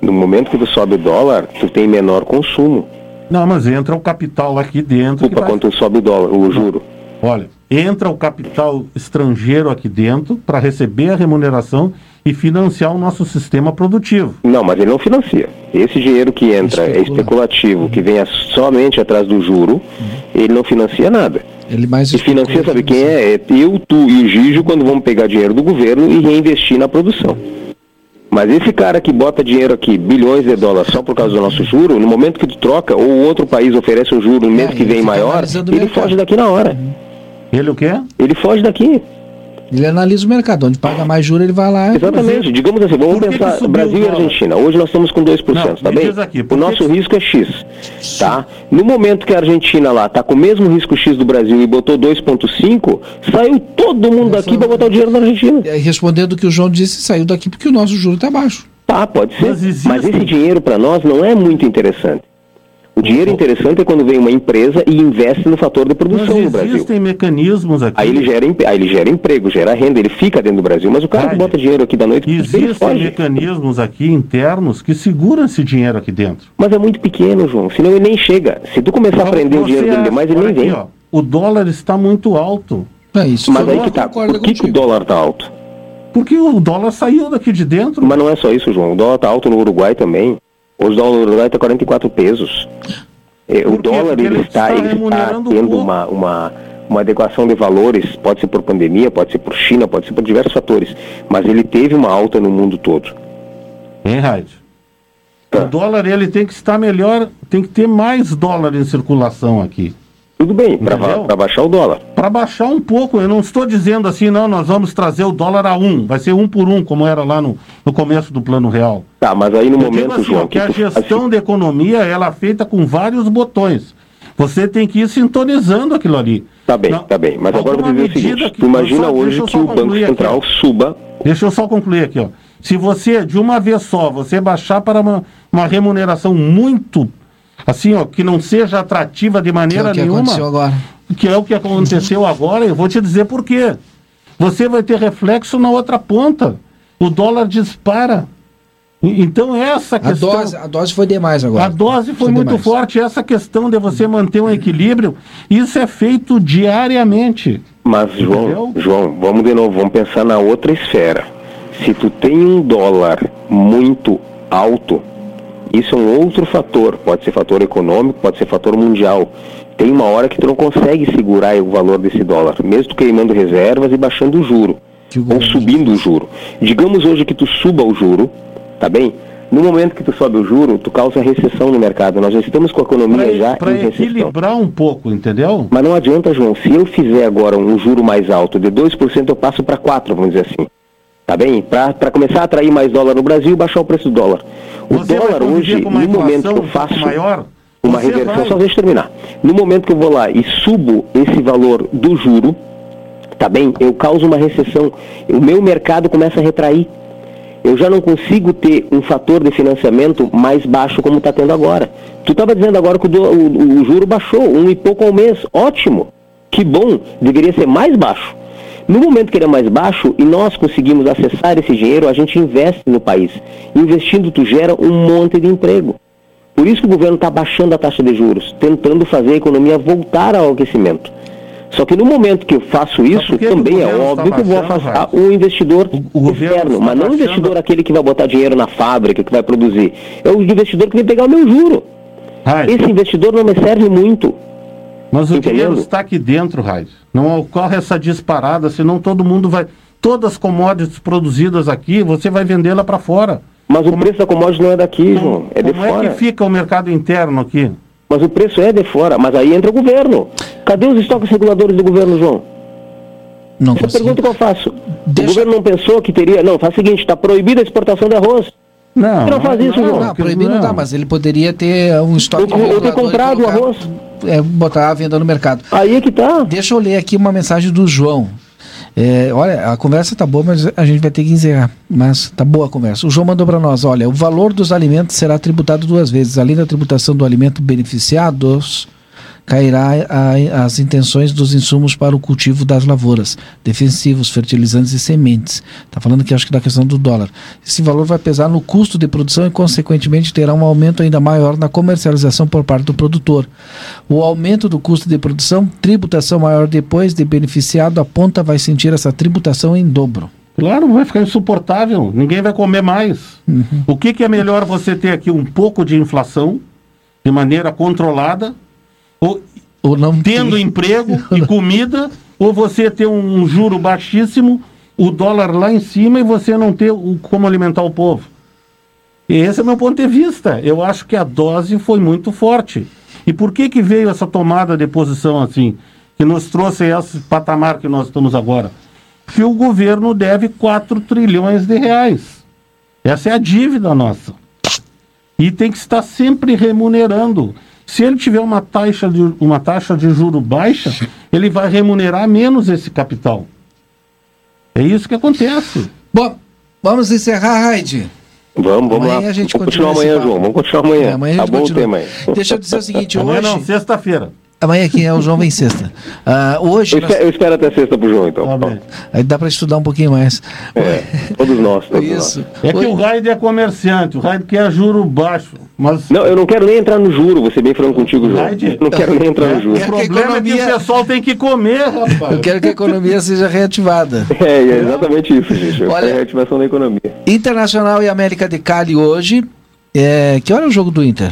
No momento que tu sobe o dólar, tu tem menor consumo. Não, mas entra o capital aqui dentro. Opa, vai... quanto sobe o dólar, o juro? Olha, entra o capital estrangeiro aqui dentro para receber a remuneração e financiar o nosso sistema produtivo. Não, mas ele não financia. Esse dinheiro que entra é Especula. é especulativo, uhum. que vem somente atrás do juro, uhum. ele não financia nada. Ele mais e financia, sabe quem é? É eu, tu e o Gijo quando vamos pegar dinheiro do governo e reinvestir na produção. Mas esse cara que bota dinheiro aqui, bilhões de dólares, só por causa do nosso juro, no momento que tu troca, ou outro país oferece um juro no mês é, que vem maior, ele foge daqui na hora. Ele o quê? Ele foge daqui. Ele analisa o mercado, onde paga mais juros ele vai lá. Exatamente, digamos assim, vamos pensar Brasil e Argentina. Hoje nós estamos com 2%, Não, tá bem? Aqui, o nosso que... risco é X, tá? No momento que a Argentina lá tá com o mesmo risco X do Brasil e botou 2.5, saiu todo mundo daqui para botar o dinheiro na Argentina. E respondendo o que o João disse, saiu daqui porque o nosso juro está baixo. Tá, pode ser. Mas, mas esse dinheiro para nós não é muito interessante. O dinheiro interessante é quando vem uma empresa e investe no fator de produção mas no Brasil. Existem mecanismos aqui. Aí ele, gera, aí ele gera emprego, gera renda, ele fica dentro do Brasil, mas o cara que bota dinheiro aqui da noite Existem mecanismos aqui internos que seguram esse dinheiro aqui dentro. Mas é muito pequeno, João, senão ele nem chega. Se tu começar a prender o dinheiro dele demais, ele nem vem. Ó, o dólar está muito alto. É isso. Mas aí que tá. Por que, que o dólar está alto? Porque o dólar saiu daqui de dentro. Mas não é só isso, João. O dólar está alto no Uruguai também. Hoje o dólar Uruguai está 44 pesos. É, o dólar ele, está, ele está tendo uma, uma, uma adequação de valores, pode ser por pandemia, pode ser por China, pode ser por diversos fatores, mas ele teve uma alta no mundo todo. Hein, Raid? Tá. O dólar ele tem que estar melhor, tem que ter mais dólar em circulação aqui. Tudo bem, para baixar o dólar. Para baixar um pouco, eu não estou dizendo assim, não, nós vamos trazer o dólar a um, vai ser um por um, como era lá no, no começo do plano real. Tá, mas aí no eu momento, assim, João... que, que a gestão assim... de economia, ela é feita com vários botões. Você tem que ir sintonizando aquilo ali. Tá bem, não, tá bem. Mas agora eu vou dizer o seguinte, tu imagina só, hoje que o Banco Central aqui, suba... Deixa eu só concluir aqui, ó. Se você, de uma vez só, você baixar para uma, uma remuneração muito assim, ó, que não seja atrativa de maneira que é o que nenhuma. Aconteceu agora. Que é o que aconteceu agora, eu vou te dizer por quê. Você vai ter reflexo na outra ponta. O dólar dispara. Então essa questão... A dose, a dose foi demais agora. A dose foi, foi muito demais. forte. Essa questão de você manter um equilíbrio, isso é feito diariamente. Mas, João, Entendeu? João, vamos de novo, vamos pensar na outra esfera. Se tu tem um dólar muito alto, Isso é um outro fator. Pode ser fator econômico, pode ser fator mundial. Tem uma hora que tu não consegue segurar o valor desse dólar, mesmo tu queimando reservas e baixando o juro, ou subindo o juro. Digamos hoje que tu suba o juro, tá bem? No momento que tu sobe o juro, tu causa recessão no mercado. Nós já estamos com a economia já Para em recessão. equilibrar um pouco, entendeu? Mas não adianta, João. Se eu fizer agora um juro mais alto de 2%, eu passo para 4%, vamos dizer assim. Tá bem? Para começar a atrair mais dólar no Brasil e baixar o preço do dólar. O Você dólar hoje, no momento que eu faço maior, uma reversão, vai. só deixa eu terminar. No momento que eu vou lá e subo esse valor do juro, tá bem? Eu causo uma recessão. O meu mercado começa a retrair. Eu já não consigo ter um fator de financiamento mais baixo como está tendo agora. Tu estava dizendo agora que o, do- o- o juro baixou, um e pouco ao mês. Ótimo. Que bom. Deveria ser mais baixo. No momento que ele é mais baixo e nós conseguimos acessar esse dinheiro, a gente investe no país. Investindo, tu gera um monte de emprego. Por isso que o governo está baixando a taxa de juros, tentando fazer a economia voltar ao aquecimento. Só que no momento que eu faço isso, também o é óbvio que eu vou afastar o investidor governo externo, está mas não o investidor aquele que vai botar dinheiro na fábrica, que vai produzir. É o investidor que vem pegar o meu juro. Esse investidor não me serve muito. Mas o Entendendo? dinheiro está aqui dentro, Raid. Não ocorre essa disparada, senão todo mundo vai. Todas as commodities produzidas aqui, você vai vendê-la para fora. Mas o preço da commodity não é daqui, João, é de Como fora. é que fica o mercado interno aqui? Mas o preço é de fora, mas aí entra o governo. Cadê os estoques reguladores do governo, João? Não Essa pergunta que eu faço. O governo não pensou que teria. Não, faz o seguinte, está proibida a exportação de arroz. Não, não faz isso, João? Não, proibir não dá, mas ele poderia ter um estoque Eu- eu ter regulador e comprado o colocar- arroz. É, botar a venda no mercado. Aí é que tá. Deixa eu ler aqui uma mensagem do João. É, olha, a conversa tá boa, mas a gente vai ter que encerrar. Mas tá boa a conversa. O João mandou para nós: olha, o valor dos alimentos será tributado duas vezes. Além da tributação do alimento beneficiados, cairá a- as intenções dos insumos para o cultivo das lavouras, defensivos, fertilizantes e sementes. Está falando aqui, acho que da questão do dólar. Esse valor vai pesar no custo de produção e, consequentemente, terá um aumento ainda maior na comercialização por parte do produtor. O aumento do custo de produção, tributação maior depois de beneficiado, a ponta vai sentir essa tributação em dobro. Claro, vai ficar insuportável. Ninguém vai comer mais. O que, que é melhor você ter aqui um pouco de inflação de maneira controlada, ou, tendo emprego <laughs> e comida, ou você ter um juro baixíssimo, o dólar lá em cima e você não ter o, como alimentar o povo. E esse é o meu ponto de vista. Eu acho que a dose foi muito forte. E por que, que veio essa tomada de posição assim, que nos trouxe esse patamar que nós estamos agora? Porque o governo deve 4 trilhões de reais. Essa é a dívida nossa. E tem que estar sempre remunerando. Se ele tiver uma taxa de, uma taxa de juro baixa, <laughs> ele vai remunerar menos esse capital. É isso que acontece. Bom, vamos encerrar, Raid. Vamos, vamos Amanhã lá. a gente vamos continua continuar amanhã. João. Vamos continuar amanhã. É, amanhã a tá gente bom continua. o tema aí. Deixa eu dizer o seguinte, Amanhã hoje... não, sexta-feira. Amanhã aqui é o João vem sexta. Ah, hoje... Eu nós- espero, eu espero até sexta pro João, então. Aí dá para estudar um pouquinho mais. É, todos nós. <laughs> Todos Isso. Nós. É que o Raid é comerciante, o Raid quer juro baixo. Mas Não, eu não quero nem entrar no juro, ser bem franco contigo, João. Raid, Não quero nem entrar no juro. o problema é que o pessoal tem que comer, rapaz. Eu quero que a economia seja reativada. <laughs> É, é exatamente isso, gente. Eu Olha- quero a reativação da economia. Internacional e América de Cali hoje. É, que hora é o jogo do Inter?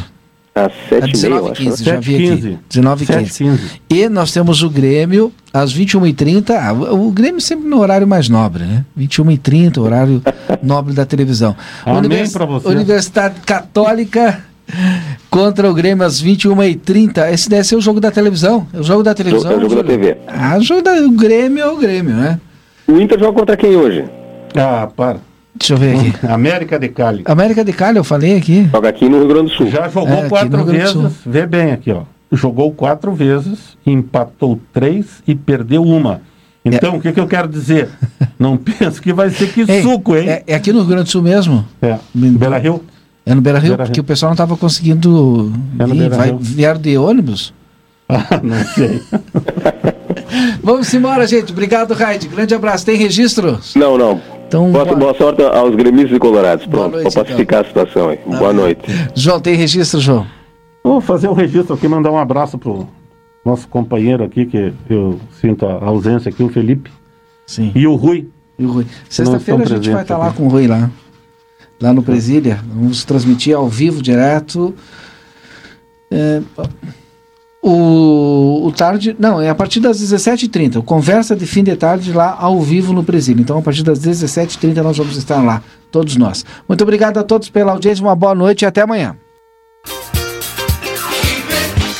Às É 7h30, eu acho. 19h15, né? já vi aqui. 19h15. 7h15. E nós temos o Grêmio às 21h30. Ah, o o Grêmio sempre no horário mais nobre, né? 21h30, horário <laughs> nobre da televisão. Amém pra você. Universidade Católica <laughs> contra o Grêmio às 21h30. Esse deve ser o jogo da televisão. É o jogo da televisão. É o jogo da? TV. Ah, o jogo da, o Grêmio é o Grêmio, né? O Inter joga contra quem hoje? Ah, para. Deixa eu ver aqui. <laughs> América de Cali. América de Cali, eu falei aqui. Joga aqui no Rio Grande do Sul. Já jogou É, quatro Rio vezes. Vê bem aqui, ó. Jogou quatro vezes, empatou três e perdeu uma. Então, o que, que eu quero dizer? <laughs> Não pense que vai ser que Ei, suco, hein? É, é aqui no Rio Grande do Sul mesmo? É. Bela Rio? É no Beira Rio, Beira-Rio. porque o pessoal não estava conseguindo É no ir. Vai, vieram de ônibus? <laughs> Ah, não sei. Vamos embora, gente. Obrigado, Raid. Grande abraço. Tem registro? Não, não. Então, boa, boa- boa sorte aos gremistas e colorados. Pronto, noite, para pacificar a situação aí. Boa noite. João, tem registro, João? Vou fazer um registro aqui, mandar um abraço pro nosso companheiro aqui, que eu sinto a ausência aqui, o Felipe. Sim. E o Rui. E o Rui. Sexta-feira a gente vai estar lá aqui. com o Rui lá. lá no Presília. Vamos transmitir ao vivo, direto. É, o, o tarde. Não, é a partir das 17h30. Conversa de fim de tarde lá ao vivo no Presídio. Então, a partir das 17h30 nós vamos estar lá, todos nós. Muito obrigado a todos pela audiência, uma boa noite e até amanhã.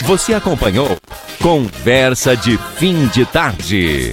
Você acompanhou Conversa de Fim de Tarde.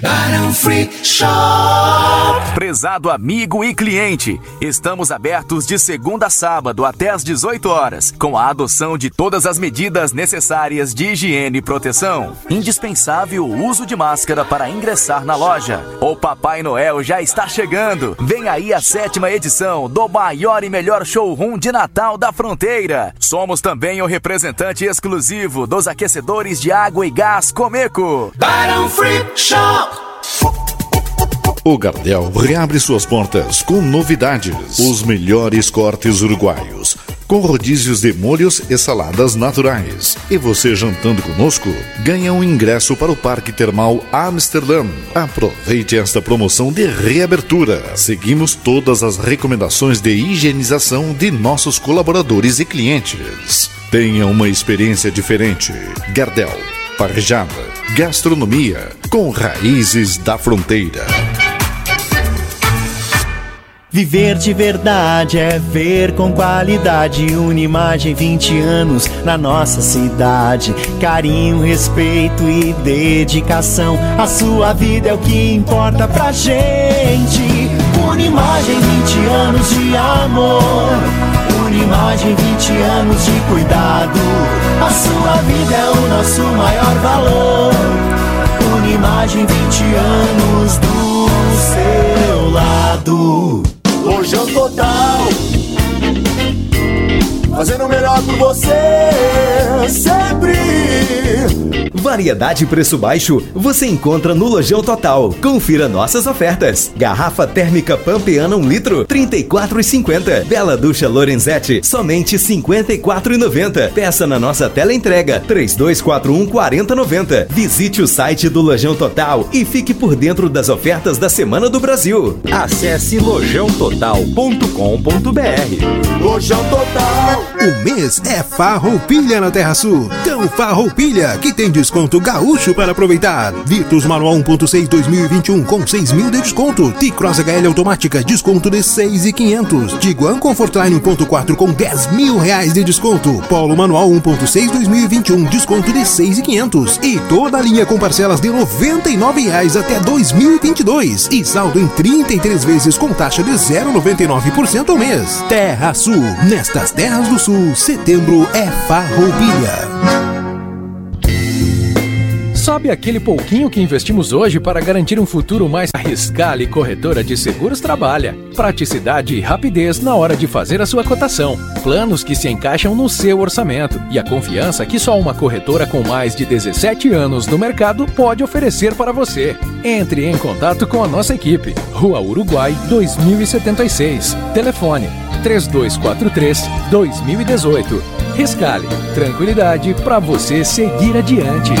Barão Free Shop. Prezado amigo e cliente, estamos abertos de segunda a sábado até às 18 horas, com a adoção de todas as medidas necessárias de higiene e proteção. Indispensável o uso de máscara para ingressar na loja. O Papai Noel já está chegando. Vem aí a sétima edição do maior e melhor showroom de Natal da fronteira. Somos também o representante exclusivo dos aquecedores de água e gás Comeco. Barão Free Shop. O Gardel reabre suas portas com novidades. Os melhores cortes uruguaios. Com rodízios de molhos e saladas naturais. E você jantando conosco, ganha um ingresso para o Parque Termal Amsterdã. Aproveite esta promoção de reabertura. Seguimos todas as recomendações de higienização de nossos colaboradores e clientes. Tenha uma experiência diferente. Gardel, parejada, gastronomia com raízes da fronteira. Viver de verdade é ver com qualidade Unimagem 20 anos na nossa cidade. Carinho, respeito e dedicação. A sua vida é o que importa pra gente. Unimagem 20 anos de amor. Unimagem 20 anos de cuidado. A sua vida é o nosso maior valor. Unimagem 20 anos do seu lado. Lojão total. Fazendo o melhor por você, sempre. Variedade e preço baixo você encontra no Lojão Total. Confira nossas ofertas. Garrafa térmica Pampeana 1 litro, 34,50. Bela Ducha Lorenzetti, somente 54,90. Peça na nossa tela entrega 3241 4090. Visite o site do Lojão Total e fique por dentro das ofertas da Semana do Brasil. Acesse lojãototal.com.br. Lojão Total. O mês é Farroupilha na Terra Sul. Então Farroupilha, que tem desconto gaúcho para aproveitar. Virtus Manual 1.6 2021 com 6 mil de desconto. T-Cross HL automática, desconto de 6,500. Tiguan Comfortline 1.4 com 10 mil reais de desconto. Polo Manual 1.6 2021, desconto de 6,500. E toda a linha com parcelas de 99 reais até 2022. E saldo em 33 vezes com taxa de 0,99% ao mês. Terra Sul. Nestas terras do Sul, setembro é Farroupilha. Sabe aquele pouquinho que investimos hoje para garantir um futuro mais arriscado Corretora de Seguros trabalha? Praticidade e rapidez na hora de fazer a sua cotação. Planos que se encaixam no seu orçamento e a confiança que só uma corretora com mais de 17 anos no mercado pode oferecer para você. Entre em contato com a nossa equipe. Rua Uruguai 2076. Telefone 3243 2018. Riscale, tranquilidade para você seguir adiante.